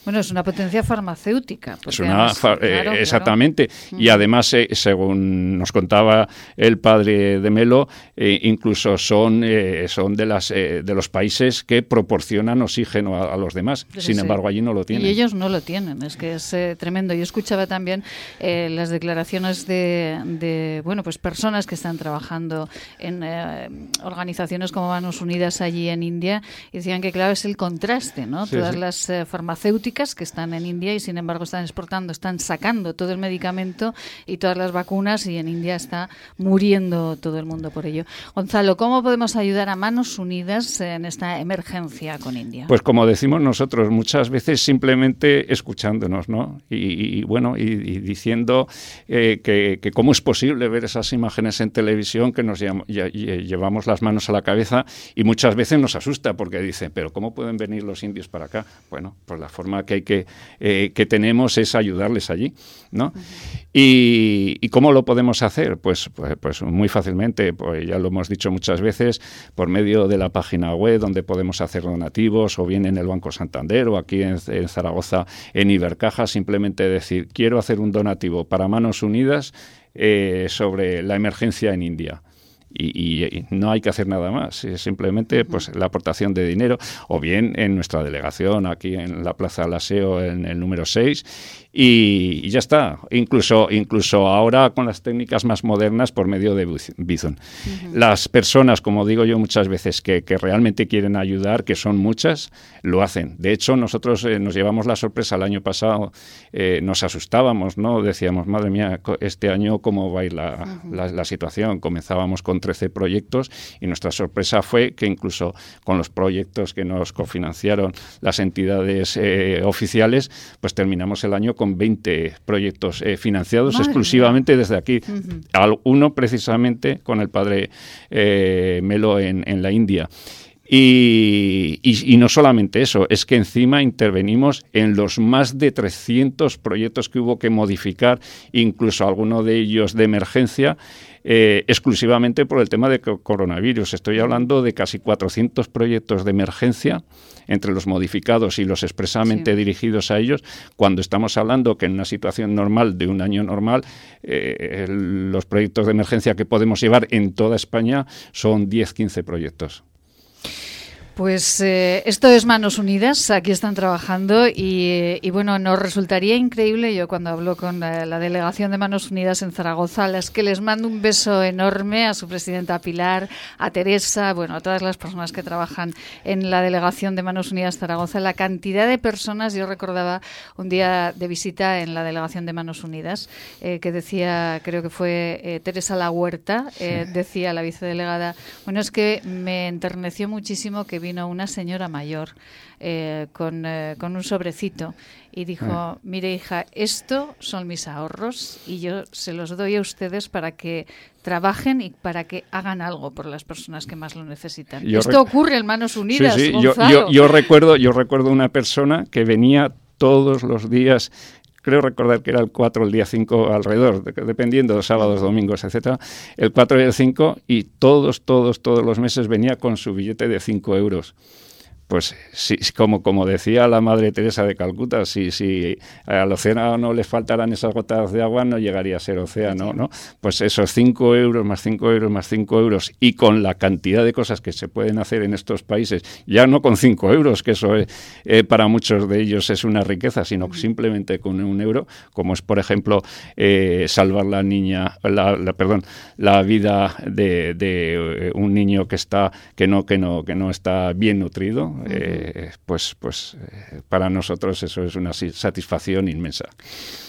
Bueno, es una potencia farmacéutica. Es una, además, claro, exactamente. Claro. Y además, según nos contaba el padre de Melo, eh, incluso son, eh, son de, las, eh, de los países que proporcionan oxígeno a, a los demás. Sin sí. embargo, allí no lo tienen. Y ellos no lo tienen, es que es tremendo. Yo escuchaba también las declaraciones de, de, bueno, pues personas que están trabajando en eh, organizaciones como Manos Unidas allí en India y decían que claro es el contraste, ¿no? Todas las eh, farmacéuticas que están en India y sin embargo están exportando, están sacando todo el medicamento y todas las vacunas y en India está muriendo todo el mundo por ello. Gonzalo, ¿cómo podemos ayudar a Manos Unidas en esta emergencia con India? Pues como decimos nosotros, muchas veces simplemente escuchándonos, ¿no? Y, bueno, y, diciendo eh, que, cómo es posible ver esas imágenes en televisión que nos llevamos las manos a la cabeza y muchas veces nos asusta porque dicen, pero ¿cómo pueden venir los indios para acá? Bueno, pues la forma que hay que, eh, que tenemos es ayudarles allí, ¿no? y, cómo lo podemos hacer? Pues, pues, pues, muy fácilmente, pues ya lo hemos dicho muchas veces, por medio de la página web donde podemos hacer donativos o bien en el Banco Santander o aquí en, en Zaragoza en Ibercaja, simplemente decir, quiero hacer un donativo para Manos Unidas eh, sobre la emergencia en India. Y, no hay que hacer nada más, simplemente pues la aportación de dinero o bien en nuestra delegación aquí en la Plaza Laseo en el número 6 y, ya está. Incluso, incluso ahora con las técnicas más modernas por medio de Bizon. Las personas, como digo yo muchas veces, que, realmente quieren ayudar, que son muchas, lo hacen. De hecho, nosotros eh, nos llevamos la sorpresa el año pasado, eh, nos asustábamos, ¿no? Decíamos, madre mía, este año cómo va a ir la, la, situación. Comenzábamos con 13 proyectos y nuestra sorpresa fue que incluso con los proyectos que nos cofinanciaron las entidades eh, oficiales, pues terminamos el año con 20 proyectos eh, financiados exclusivamente desde aquí. Uno precisamente con el padre eh, Melo en, la India. Y, no solamente eso, es que encima intervenimos en los más de 300 proyectos que hubo que modificar, incluso algunos de ellos de emergencia, eh, exclusivamente por el tema de coronavirus. Estoy hablando de casi 400 proyectos de emergencia entre los modificados y los expresamente dirigidos a ellos, cuando estamos hablando que en una situación normal, de un año normal, eh, los proyectos de emergencia que podemos llevar en toda España son 10-15 proyectos. Pues eh, esto es Manos Unidas, aquí están trabajando y, bueno, nos resultaría increíble, yo cuando hablo con la, delegación de Manos Unidas en Zaragoza, a las que les mando un beso enorme a su presidenta Pilar, a Teresa, bueno, a todas las personas que trabajan en la delegación de Manos Unidas Zaragoza, la cantidad de personas, yo recordaba un día de visita en la delegación de Manos Unidas, eh, que decía, creo que fue eh, Teresa La Huerta, decía la vicedelegada, bueno, es que me enterneció muchísimo que vino una señora mayor eh, con, eh, con, un sobrecito y dijo, ah. mire hija, esto son mis ahorros y yo se los doy a ustedes para que trabajen y para que hagan algo por las personas que más lo necesitan. esto ocurre en Manos Unidas. Yo, yo, yo, recuerdo, yo recuerdo una persona que venía todos los días creo recordar que era el 4, el día 5 alrededor, dependiendo de sábados, domingos, etcétera, el 4 y el 5, y todos, todos, todos los meses venía con su billete de 5 euros pues sí, como, como decía la Madre Teresa de Calcuta, si, si al océano no le faltaran esas gotas de agua, no llegaría a ser océano, ¿no? Pues esos 5 euros más 5 euros más 5 euros y con la cantidad de cosas que se pueden hacer en estos países, ya no con 5 euros, que eso eh, para muchos de ellos es una riqueza, sino simplemente con un euro, como es, por ejemplo, eh, salvar la niña, la, perdón, la vida de, de, un niño que está que no que no que no está bien nutrido eh, pues, pues eh, para nosotros eso es una satisfacción inmensa.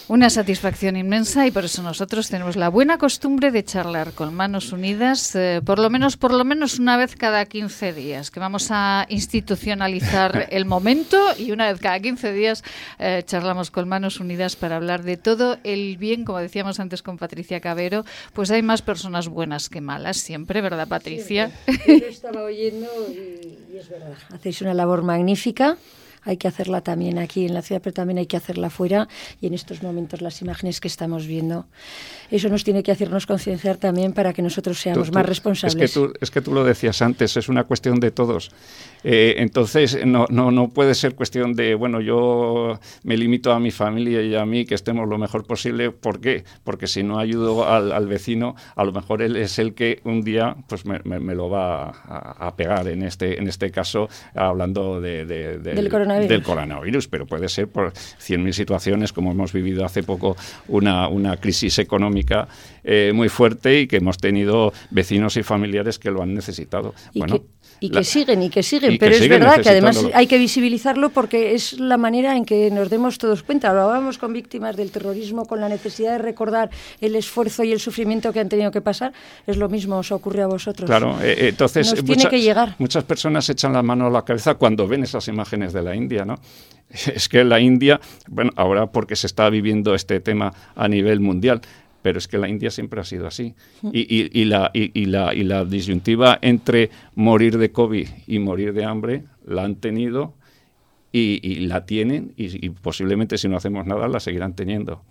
Una satisfacción inmensa y por eso nosotros tenemos la buena costumbre de charlar con manos unidas, eh, por lo menos por lo menos una vez cada 15 días, que vamos a institucionalizar el momento y una vez cada 15 días charlamos con manos unidas para hablar de todo el bien, como decíamos antes con Patricia Cabero, pues hay más personas buenas que malas siempre, ¿verdad, Patricia? Yo estaba oyendo y, y es verdad. Hacéis una labor magnífica hay que hacerla también aquí en la ciudad, pero también hay que hacerla fuera y en estos momentos las imágenes que estamos viendo. Eso nos tiene que hacernos concienciar también para que nosotros seamos más responsables. Es que, tú, es que tú lo decías antes, es una cuestión de todos. Eh, entonces, no, no, no puede ser cuestión de, bueno, yo me limito a mi familia y a mí que estemos lo mejor posible. ¿Por qué? Porque si no ayudo al, vecino, a lo mejor él es el que un día pues me, me, lo va a, pegar, en este, en este caso, hablando de, del coronavirus del coronavirus, pero puede ser por 100.000 situaciones, como hemos vivido hace poco una, una crisis económica eh, muy fuerte y que hemos tenido vecinos y familiares que lo han necesitado. bueno, y que siguen, y que siguen, pero es verdad que además hay que visibilizarlo porque es la manera en que nos demos todos cuenta. Hablábamos con víctimas del terrorismo, con la necesidad de recordar el esfuerzo y el sufrimiento que han tenido que pasar. Es lo mismo, os ocurre a vosotros. Claro, eh, eh, entonces nos tiene que llegar. muchas personas echan la mano a la cabeza cuando ven esas imágenes de la India, ¿no? Es que la India, bueno, ahora porque se está viviendo este tema a nivel mundial, pero es que la India siempre ha sido así. Y, la, y, la, y la disyuntiva entre morir de COVID y morir de hambre la han tenido y, la tienen y, posiblemente si no hacemos nada la seguirán teniendo.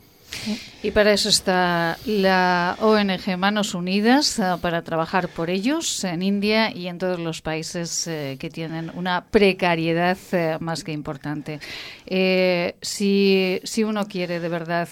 Y para eso está la ONG Manos Unidas, eh, para trabajar por ellos en India y en todos los países eh, que tienen una precariedad eh, más que importante. si, si, uno quiere de verdad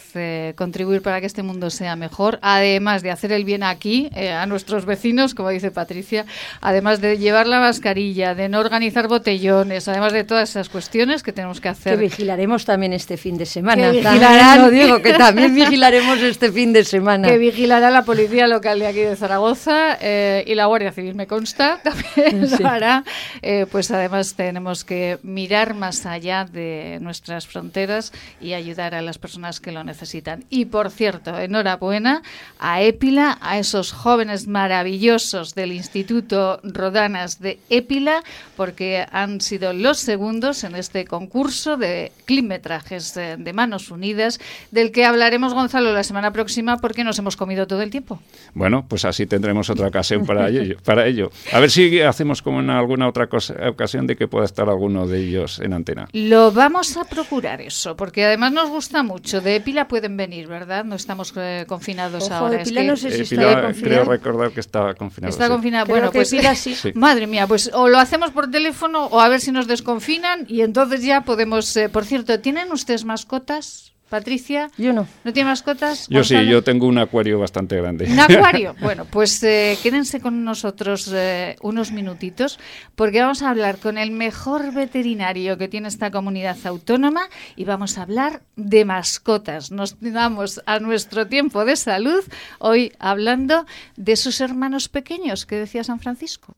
contribuir para que este mundo sea mejor, además de hacer el bien aquí, a nuestros vecinos, como dice Patricia, además de llevar la mascarilla, de no organizar botellones, además de todas esas cuestiones que tenemos que hacer. Que vigilaremos también este fin de semana. Que vigilarán. digo que también vigilaremos este fin de semana. Que vigilará la policía local de aquí de Zaragoza eh, y la Guardia Civil, me consta, también lo hará. Eh, pues además tenemos que mirar más allá de nuestras fronteras y ayudar a las personas que lo necesitan. Y por cierto, enhorabuena a Épila, a esos jóvenes maravillosos del Instituto Rodanas de Épila, porque han sido los segundos en este concurso de climetrajes de Manos Unidas, del que hablaremos, Gonzalo, la semana próxima porque nos hemos comido todo el tiempo. Bueno, pues así tendremos otra ocasión para ello. Para ello. A ver si hacemos como en alguna otra ocasión de que pueda estar alguno de ellos en antena. Lo vamos a procurar eso, porque además nos gusta mucho. De Epila pueden venir, ¿verdad? No estamos eh, confinados ahora. No sé si Creo recordar que está confinado. Está confinado. Bueno, pues sí. Madre mía, pues o lo hacemos por teléfono o a ver si nos desconfinan y entonces ya podemos... Eh, por cierto, ¿tienen ustedes mascotas? Patricia. Yo no. ¿No tiene mascotas? Yo sí, yo tengo un acuario bastante grande. ¿Un acuario? bueno, pues eh, quédense con nosotros eh, unos minutitos porque vamos a hablar con el mejor veterinario que tiene esta comunidad autónoma y vamos a hablar de mascotas. Nos damos a nuestro tiempo de salud hoy hablando de sus hermanos pequeños que decía San Francisco.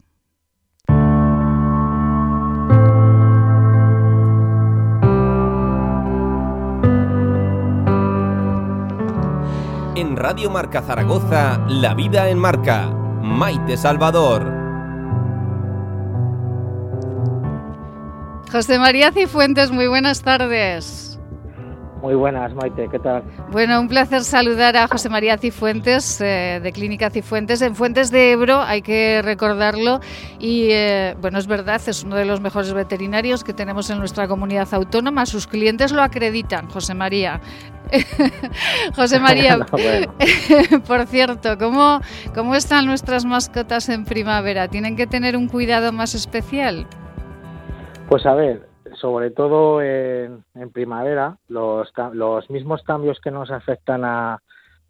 En Radio Marca Zaragoza, La Vida en Marca. Maite Salvador. José María Cifuentes, muy buenas tardes. Muy buenas, Maite, ¿qué tal? Bueno, un placer saludar a José María Cifuentes, eh, de Clínica Cifuentes, en Fuentes de Ebro, hay que recordarlo. Y eh, bueno, es verdad, es uno de los mejores veterinarios que tenemos en nuestra comunidad autónoma. Sus clientes lo acreditan, José María. José María, por cierto, ¿cómo, ¿cómo están nuestras mascotas en primavera? ¿Tienen que tener un cuidado más especial? Pues a ver, sobre todo en, primavera, los, los, mismos cambios que nos afectan a,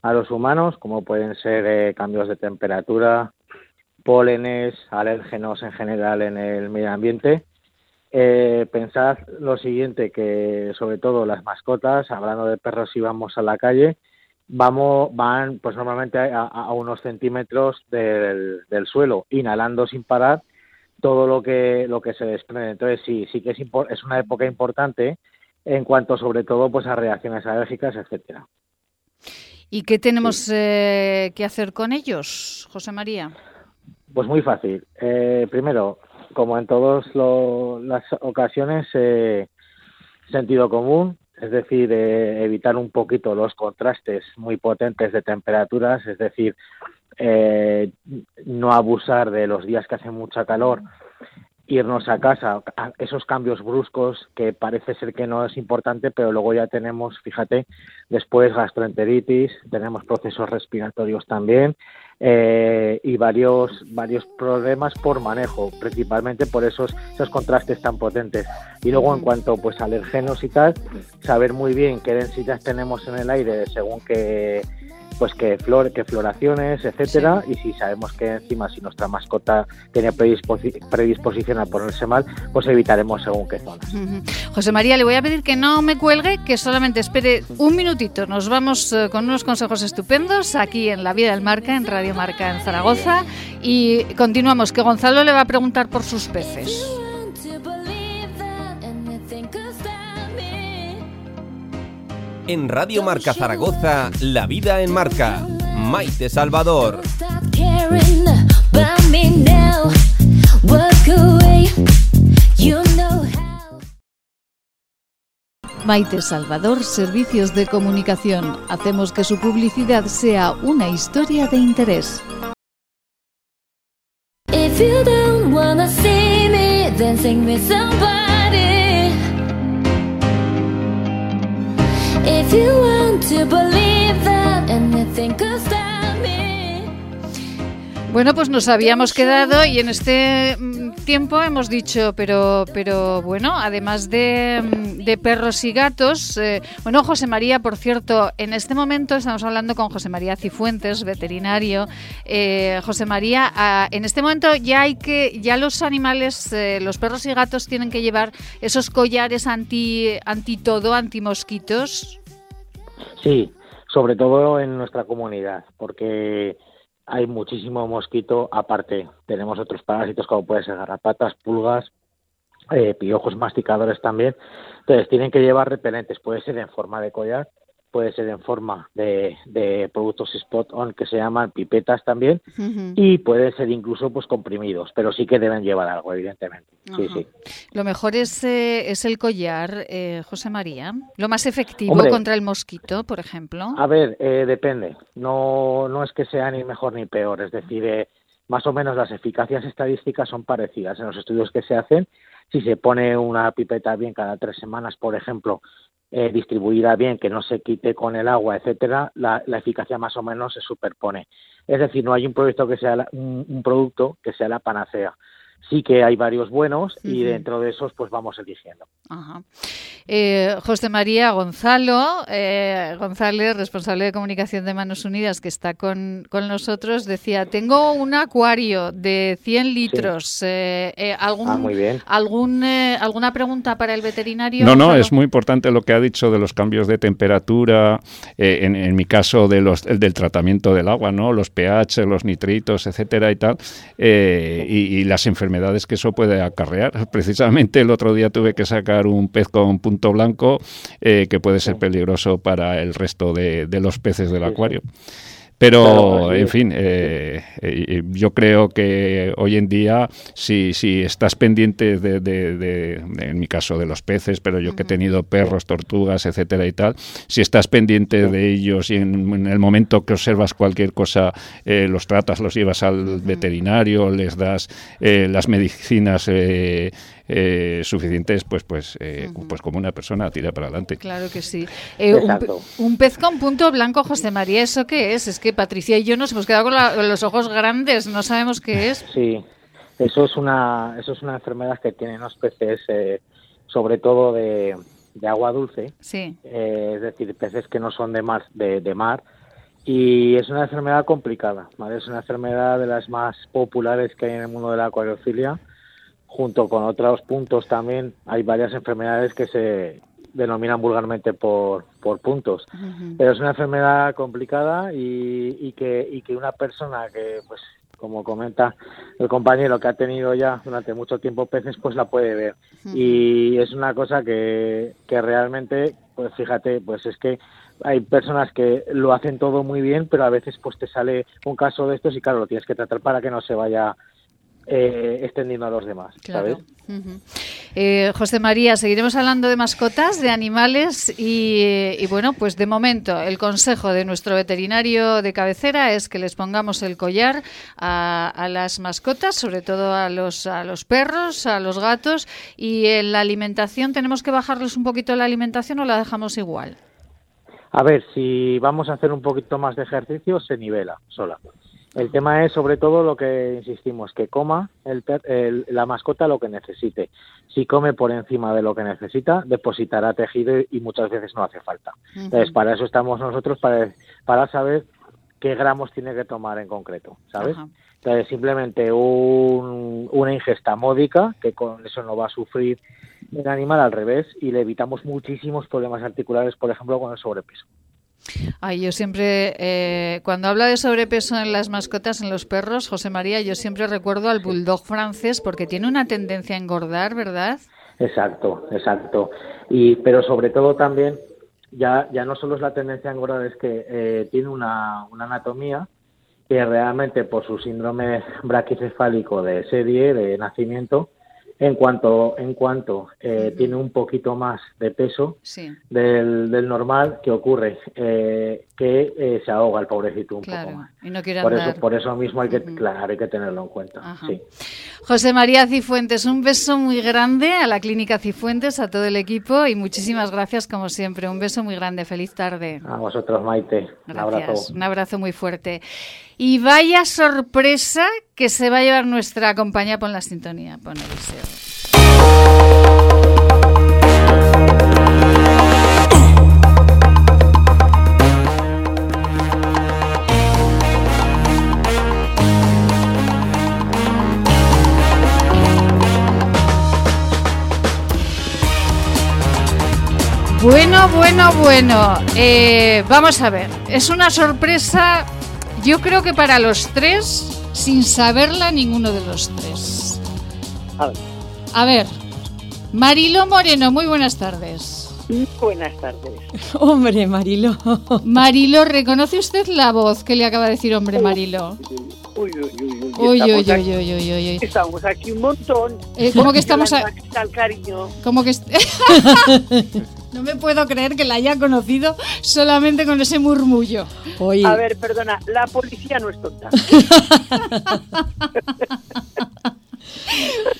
a los humanos, como pueden ser eh, cambios de temperatura, pólenes, alérgenos en general en el medio ambiente, eh, pensad lo siguiente, que sobre todo las mascotas, hablando de perros si vamos a la calle, vamos, van pues normalmente a, unos centímetros del, suelo, inhalando sin parar todo lo que, lo que se desprende. Entonces sí, sí que es, es una época importante en cuanto sobre todo pues a reacciones alérgicas, etcétera. ¿Y qué tenemos eh, que hacer con ellos, José María? Pues muy fácil. Eh, primero, como en todas las ocasiones, eh, sentido común, es decir, eh, evitar un poquito los contrastes muy potentes de temperaturas, es decir, eh, no abusar de los días que hace mucha calor, irnos a casa, esos cambios bruscos que parece ser que no es importante, pero luego ya tenemos, fíjate, después gastroenteritis, tenemos procesos respiratorios también, eh, y varios varios problemas por manejo, principalmente por esos esos contrastes tan potentes. Y luego en cuanto pues alergenos y tal, saber muy bien qué densidad tenemos en el aire según qué pues que flor, que floraciones, etcétera, y si sabemos que encima si nuestra mascota tiene predisposi- predisposición a ponerse mal, pues evitaremos según qué zonas. José María, le voy a pedir que no me cuelgue, que solamente espere un minutito. Nos vamos eh, con unos consejos estupendos aquí en La Vida del Marca, en Radio Marca en Zaragoza. Y continuamos, que Gonzalo le va a preguntar por sus peces. En Radio Marca Zaragoza, La Vida en Marca. Maite Salvador. Maite Salvador, Servicios de Comunicación. Hacemos que su publicidad sea una historia de interés. If you don't wanna see me, then sing me somebody. If you want to believe that anything could stop me. Bueno, pues nos habíamos quedado y en este mm, tiempo hemos dicho, pero, pero bueno, además de, mm, de perros y gatos, eh, bueno, José María, por cierto, en este momento estamos hablando con José María Cifuentes, veterinario. Eh, José María, ah, en este momento ya hay que, ya los animales, eh, los perros y gatos tienen que llevar esos collares anti, anti todo, anti mosquitos. Sí, sobre todo en nuestra comunidad, porque hay muchísimo mosquito. Aparte, tenemos otros parásitos como pueden ser garrapatas, pulgas, eh, piojos masticadores también. Entonces, tienen que llevar repelentes. Puede ser en forma de collar, puede ser en forma de, de productos spot on que se llaman pipetas también, y puede ser incluso pues comprimidos, pero sí que deben llevar algo, evidentemente. Sí, sí. Lo mejor es, eh, es el collar, eh, José María. Lo más efectivo Hombre. contra el mosquito, por ejemplo. A ver, eh, depende. No, no es que sea ni mejor ni peor. Es decir, eh, más o menos las eficacias estadísticas son parecidas en los estudios que se hacen. Si se pone una pipeta bien cada tres semanas, por ejemplo, eh, distribuida bien, que no se quite con el agua, etcétera, la, la eficacia más o menos se superpone. Es decir, no hay un producto que sea la- un producto que sea la panacea. Sí que hay varios buenos y dentro de esos pues vamos eligiendo. Ajá. Eh, José María Gonzalo, eh, González, responsable de comunicación de Manos Unidas, que está con, con nosotros, decía, tengo un acuario de 100 litros. Eh, eh, ¿algún, Ah, muy bien. algún, eh, ¿Alguna pregunta para el veterinario? No, no, Gonzalo? es muy importante lo que ha dicho de los cambios de temperatura, eh, en, en mi caso de los, el del tratamiento del agua, ¿no? Los pH, los nitritos, etcétera y tal, eh, y, y las enfermedades que eso puede acarrear. Precisamente el otro día tuve que sacar un pez con punto blanco eh, que puede ser peligroso para el resto de, de los peces del Sí, sí. Pero, en fin, eh, eh, yo creo que hoy en día, si, si estás pendiente de, de- de- en mi caso, de los peces, pero yo que he tenido perros, tortugas, etcétera y tal, si estás pendiente de ellos y en, en el momento que observas cualquier cosa, eh, los tratas, los llevas al veterinario, les das eh, las medicinas eh, suficientes, pues, pues, eh, pues como una persona tira para adelante. Claro que sí. Eh, un, pez con punto blanco, José María, ¿eso qué es? Es que Patricia y yo nos hemos quedado con la- los ojos grandes, no sabemos qué es. Sí, eso es una, eso es una enfermedad que tienen los peces, eh, sobre todo de, de agua dulce, Sí. eh, es decir, peces que no son de mar, de, de mar, y es una enfermedad complicada, ¿vale? Es una enfermedad de las más populares que hay en el mundo de la acuariofilia, junto con otros puntos también. Hay varias enfermedades que se denominan vulgarmente por, por puntos. Pero es una enfermedad complicada y, y que, y que una persona que, pues, como comenta el compañero, que ha tenido ya durante mucho tiempo peces, pues la puede ver. Y es una cosa que, que realmente, pues fíjate, pues es que hay personas que lo hacen todo muy bien, pero a veces pues te sale un caso de estos y claro, lo tienes que tratar para que no se vaya eh, extendiendo a los demás, ¿sabes? Claro. Ujú. Eh, José María, seguiremos hablando de mascotas, de animales y, y, bueno, pues de momento el consejo de nuestro veterinario de cabecera es que les pongamos el collar a, a las mascotas, sobre todo a los, a los perros, a los gatos y en la alimentación tenemos que bajarles un poquito la alimentación o la dejamos igual. A ver, si vamos a hacer un poquito más de ejercicio, se nivela sola. El tema es sobre todo lo que insistimos, que coma el, el- la mascota lo que necesite. Si come por encima de lo que necesita, depositará tejido y muchas veces no hace falta. Entonces, para eso estamos nosotros, para, para saber qué gramos tiene que tomar en concreto, ¿sabes? Entonces, simplemente un- una ingesta módica, que con eso no va a sufrir el animal al revés, y le evitamos muchísimos problemas articulares, por ejemplo, con el sobrepeso. Ay, yo siempre, eh, cuando habla de sobrepeso en las mascotas, en los perros, José María, yo siempre recuerdo al bulldog francés porque tiene una tendencia a engordar, ¿verdad? Exacto, exacto. Y, pero sobre todo también, ya, ya no solo es la tendencia a engordar, es que eh, tiene una, una anatomía que realmente por su síndrome braquicefálico de serie, de nacimiento, en cuanto, en cuanto eh, tiene un poquito más de peso Sí, del, del normal, ¿qué ocurre? Eh, que eh, se ahoga el pobrecito un poco más. Y no quiere Por andar. eso, por eso mismo hay que, claro, hay que tenerlo en cuenta. Sí. José María Cifuentes, un beso muy grande a la Clínica Cifuentes, a todo el equipo y muchísimas gracias como siempre. Un beso muy grande. Feliz tarde. A vosotros, Maite. Un abrazo. Un abrazo muy fuerte. Y vaya sorpresa que se va a llevar nuestra compañía. Pon la sintonía, pon Eliseo. Bueno, bueno, bueno. Eh, vamos a ver. Es una sorpresa, yo creo que para los tres, sin saberla ninguno de los tres. A ver. A ver, Marilo Moreno, muy buenas tardes. Buenas tardes. Hombre, Marilo. Marilo, ¿reconoce usted la voz que le acaba de decir hombre Marilo? Uy, uy, uy, uy. Uy, uy, estamos, uy, uy, uy, uy, uy. estamos aquí un montón. Eh, ¿cómo que estamos Aquí cariño. Como que... no me puedo creer que la haya conocido solamente con ese murmullo. Oye, A ver, perdona, la policía no es tonta.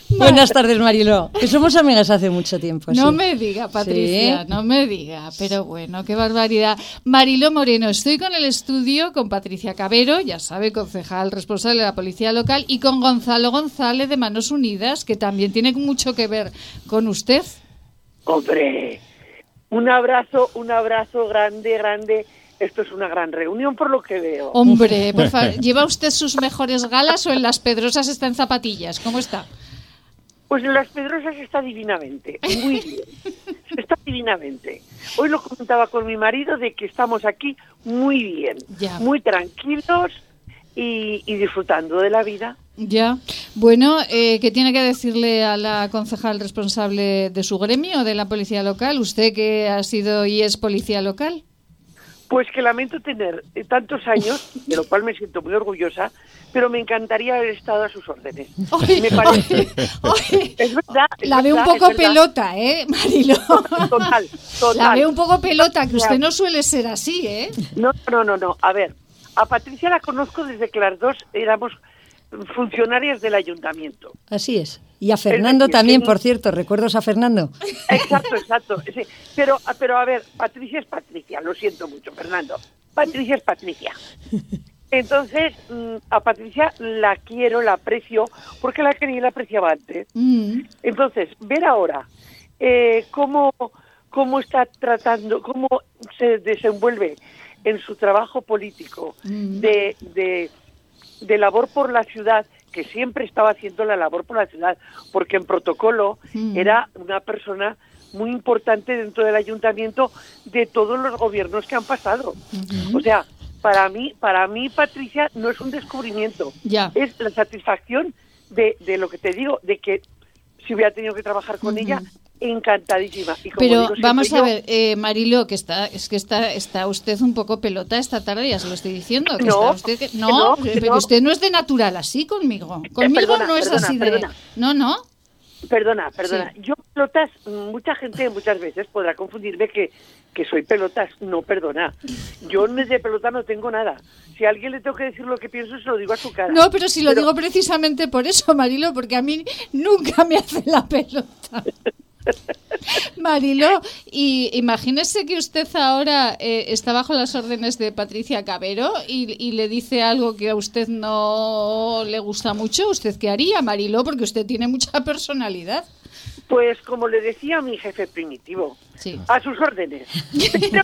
buenas tardes, Marilo. Que somos amigas hace mucho tiempo. No sí. me diga, Patricia, Sí. no me diga, pero bueno, qué barbaridad. Marilo Moreno, estoy con el estudio con Patricia Cabero, ya sabe, concejal responsable de la policía local, y con Gonzalo González de Manos Unidas, que también tiene mucho que ver con usted. Hombre, un abrazo, un abrazo grande, grande. Esto es una gran reunión por lo que veo. Hombre, por favor, ¿lleva usted sus mejores galas o en las pedrosas está en zapatillas? ¿Cómo está? Pues en las Pedrosas está divinamente, muy bien. Está divinamente. Hoy lo comentaba con mi marido de que estamos aquí muy bien, Ya. muy tranquilos y, y disfrutando de la vida. Ya. Bueno, eh, ¿qué tiene que decirle a la concejal responsable de su gremio, de la policía local? Usted que ha sido y es policía local. Pues que lamento tener eh, tantos años, de lo cual me siento muy orgullosa, pero me encantaría haber estado a sus órdenes. Me parece. Es verdad. es la veo un poco pelota, ¿eh, Marilo? Total, total. La veo un poco pelota, que usted no suele ser así, ¿eh? No, no, no, no. A ver, a Patricia la conozco desde que las dos éramos funcionarias del ayuntamiento. Así es. Y a Fernando decir, también, por cierto. ¿Recuerdos a Fernando? Exacto, exacto. Sí, pero, pero a ver, Patricia es Patricia, lo siento mucho, Fernando. Patricia es Patricia. Entonces, mm, a Patricia la quiero, la aprecio, porque la quería y la apreciaba antes. Mm, Entonces, ver ahora eh, cómo, cómo está tratando, cómo se desenvuelve en su trabajo político Mm. de, de, de labor por la ciudad, que siempre estaba haciendo la labor por la ciudad, porque en protocolo Mm. era una persona muy importante dentro del ayuntamiento de todos los gobiernos que han pasado. O sea, para mí, para mí Patricia no es un descubrimiento, Ya. es la satisfacción de, de lo que te digo, de que si hubiera tenido que trabajar con ella, encantadísima. Y como Pero digo vamos a ver, eh, Marilo, que está, es que está, está usted un poco pelota esta tarde, ya se lo estoy diciendo. Que No, está usted no, eh, pero no. usted no es de natural así conmigo. Conmigo perdona, no es perdona, así de. perdona. No, no. Perdona, perdona. Yo pelotas, mucha gente muchas veces podrá confundirme que, que soy pelotas. No, perdona. Yo de pelota no tengo nada. Si a alguien le tengo que decir lo que pienso, se lo digo a su cara. No, pero si lo Pero- digo precisamente por eso, Marilo, porque a mí nunca me hace la pelota. Marilo, y imagínese que usted ahora eh, está bajo las órdenes de Patricia Cabero y, y le dice algo que a usted no le gusta mucho. ¿Usted qué haría, Marilo? Porque usted tiene mucha personalidad. Pues como le decía a mi jefe primitivo, Sí. a sus órdenes.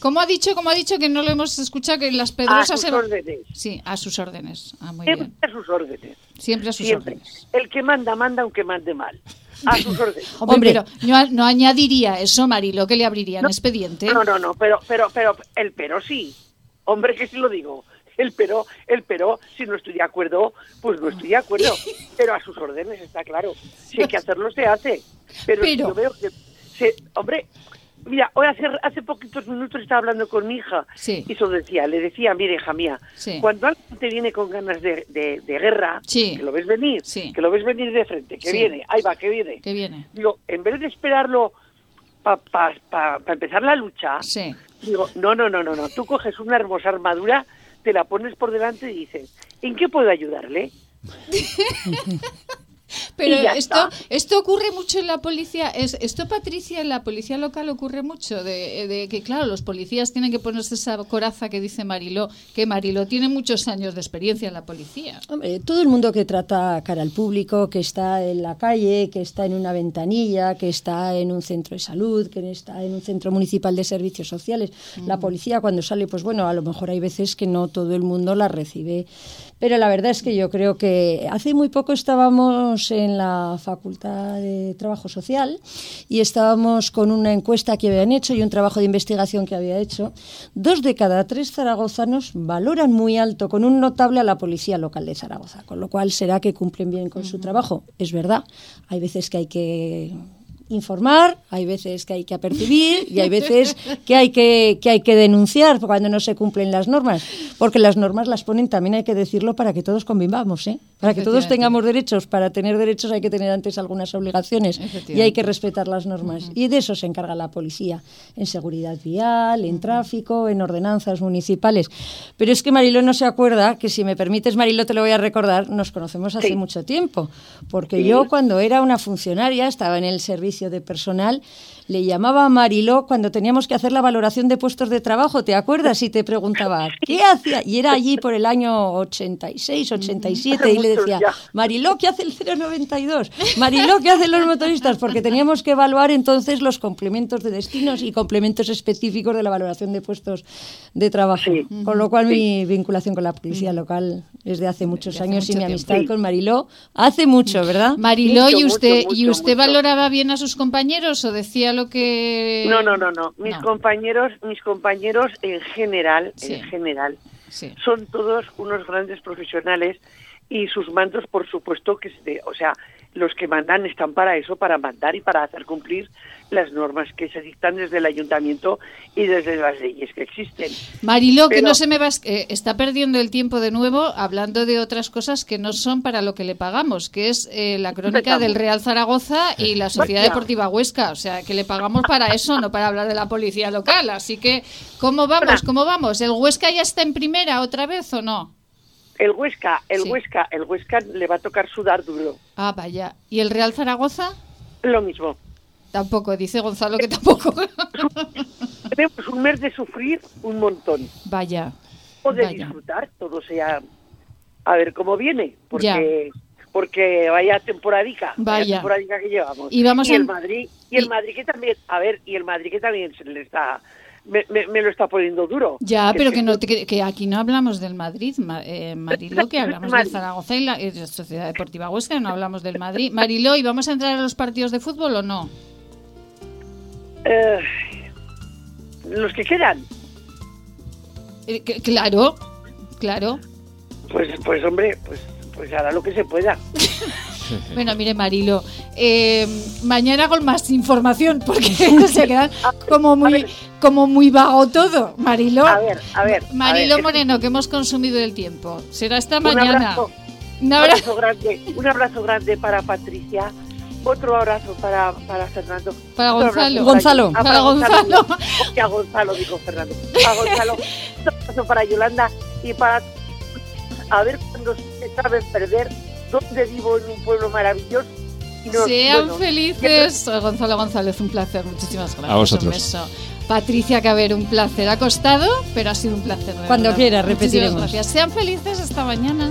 ¿Cómo ha dicho, cómo ha dicho que no lo hemos escuchado que las A pedrosas sus se- órdenes. Sí, a sus órdenes. Ah, muy Siempre bien. a sus órdenes. Siempre a sus Siempre. órdenes. El que manda, manda aunque mande mal. A sus órdenes. Hombre, pero no, a- no añadiría eso, Marilo, que le abrirían expediente. No, no, no, pero, pero, pero, el pero sí. Hombre, que sí lo digo. El pero, el pero, si no estoy de acuerdo, pues no estoy de acuerdo. Pero a sus órdenes, está claro. Si hay que hacerlo, se hace. Pero, si Pero- yo veo que, se- hombre, mira, hoy hace, hace poquitos minutos estaba hablando con mi hija Sí. y eso decía, le decía, mire, hija mía, Sí. cuando alguien te viene con ganas de, de- de guerra, Sí. que lo ves venir, que lo ves venir de frente, que viene, ahí va, que viene. Que viene. Digo, en vez de esperarlo para pa, pa- pa empezar la lucha, digo, no, no, no, no, no, tú coges una hermosa armadura, te la pones por delante y dices, ¿en qué puedo ayudarle? Pero esto, está. esto ocurre mucho en la policía. Es, esto, Patricia, en la policía local ocurre mucho. De, de que, claro, los policías tienen que ponerse esa coraza que dice Mariló, que Mariló tiene muchos años de experiencia en la policía. Hombre, todo el mundo que trata cara al público, que está en la calle, que está en una ventanilla, que está en un centro de salud, que está en un centro municipal de servicios sociales, la policía cuando sale, pues bueno, a lo mejor hay veces que no todo el mundo la recibe. Pero la verdad es que yo creo que hace muy poco estábamos en la Facultad de Trabajo Social y estábamos con una encuesta que habían hecho y un trabajo de investigación que había hecho. Dos de cada tres zaragozanos valoran muy alto, con un notable, a la policía local de Zaragoza, con lo cual será que cumplen bien con su trabajo. Es verdad, hay veces que hay que informar, hay veces que hay que apercibir y hay veces que hay que, que hay que denunciar cuando no se cumplen las normas, porque las normas las ponen, también hay que decirlo, para que todos convivamos, ¿eh? para que todos tengamos derechos. Para tener derechos hay que tener antes algunas obligaciones y hay que respetar las normas. Y de eso se encarga la policía, en seguridad vial, en tráfico, en ordenanzas municipales. Pero es que Mariló no se acuerda, que si me permites, Mariló, te lo voy a recordar, nos conocemos hace Sí. mucho tiempo, porque Sí. yo cuando era una funcionaria, estaba en el servicio de personal, le llamaba a Mariló cuando teníamos que hacer la valoración de puestos de trabajo, ¿te acuerdas? Y te preguntaba, ¿qué hacía? Y era allí por el año 86, 87, y le decía. Mariló, ¿qué hace el 092? Mariló, ¿qué hacen los motoristas? Porque teníamos que evaluar entonces los complementos de destinos y complementos específicos de la valoración de puestos de trabajo. Sí. Con lo cual mi vinculación con la policía local es de hace muchos hace años y mucho mi amistad con Mariló hace mucho, ¿verdad? Mariló, Mucho, ¿y usted, mucho, ¿y usted valoraba bien a sus compañeros o decía lo que...? No, no, no, no. Mis No. compañeros, mis compañeros en general, Sí. en general, Sí. son todos unos grandes profesionales y sus mandos, por supuesto, que se, o sea, los que mandan están para eso, para mandar y para hacer cumplir las normas que se dictan desde el ayuntamiento y desde las leyes que existen. Mariló, que no se me va, eh, está perdiendo el tiempo de nuevo hablando de otras cosas que no son para lo que le pagamos, que es eh, la crónica Empezamos. del Real Zaragoza y la Sociedad. Deportiva Huesca, o sea, que le pagamos para eso, no para hablar de la policía local. Así que, ¿cómo vamos? ¿Cómo vamos? ¿El Huesca ya está en primera otra vez o no? El Huesca, el Sí. Huesca, el Huesca le va a tocar sudar duro. Ah, vaya. ¿Y el Real Zaragoza? Lo mismo. Tampoco, dice Gonzalo que tampoco. Tenemos un mes de sufrir un montón. vaya. O de Vaya. disfrutar, todo sea a ver cómo viene, porque porque vaya temporadica, Vaya. temporadica que llevamos. Y vamos el a- Madrid, y el y- Madrid que también, a ver, y el Madrid que también se le está me, me- me lo está poniendo duro. Ya, pero que, no, que, que aquí no hablamos del Madrid, Ma- eh, Mariló, que hablamos Madrid. Zaragoza y la eh, Sociedad Deportiva Huesca, no hablamos del Madrid. Mariló, ¿y vamos a entrar a los partidos de fútbol o no? Eh, los que quedan, Eh, que- claro, claro. pues pues hombre, pues pues hará lo que se pueda. Bueno, mire, Marilo, eh, mañana con más información, porque se quedan como muy, como muy vago todo. Marilo, A ver, a ver. a Marilo ver, Moreno, que hemos consumido el tiempo. Será esta un mañana. abrazo, Un un abrazo. abrazo grande, un abrazo grande para Patricia. Otro abrazo para, para Fernando. Para Otro Gonzalo. Gonzalo. Ah, Para Gonzalo. Hostia, Gonzalo, dijo Fernando. A Gonzalo. Un abrazo para Yolanda y para. A ver cuando se saben perder dónde vivo en un pueblo maravilloso. Y no- Sean bueno, felices. Gonzalo González, un placer. Muchísimas gracias. A vosotros. Un beso. Patricia Caber, un placer. Ha costado, pero ha sido un placer. Cuando verdad. quiera, Muchísimas repetiremos. Gracias. Sean felices esta mañana.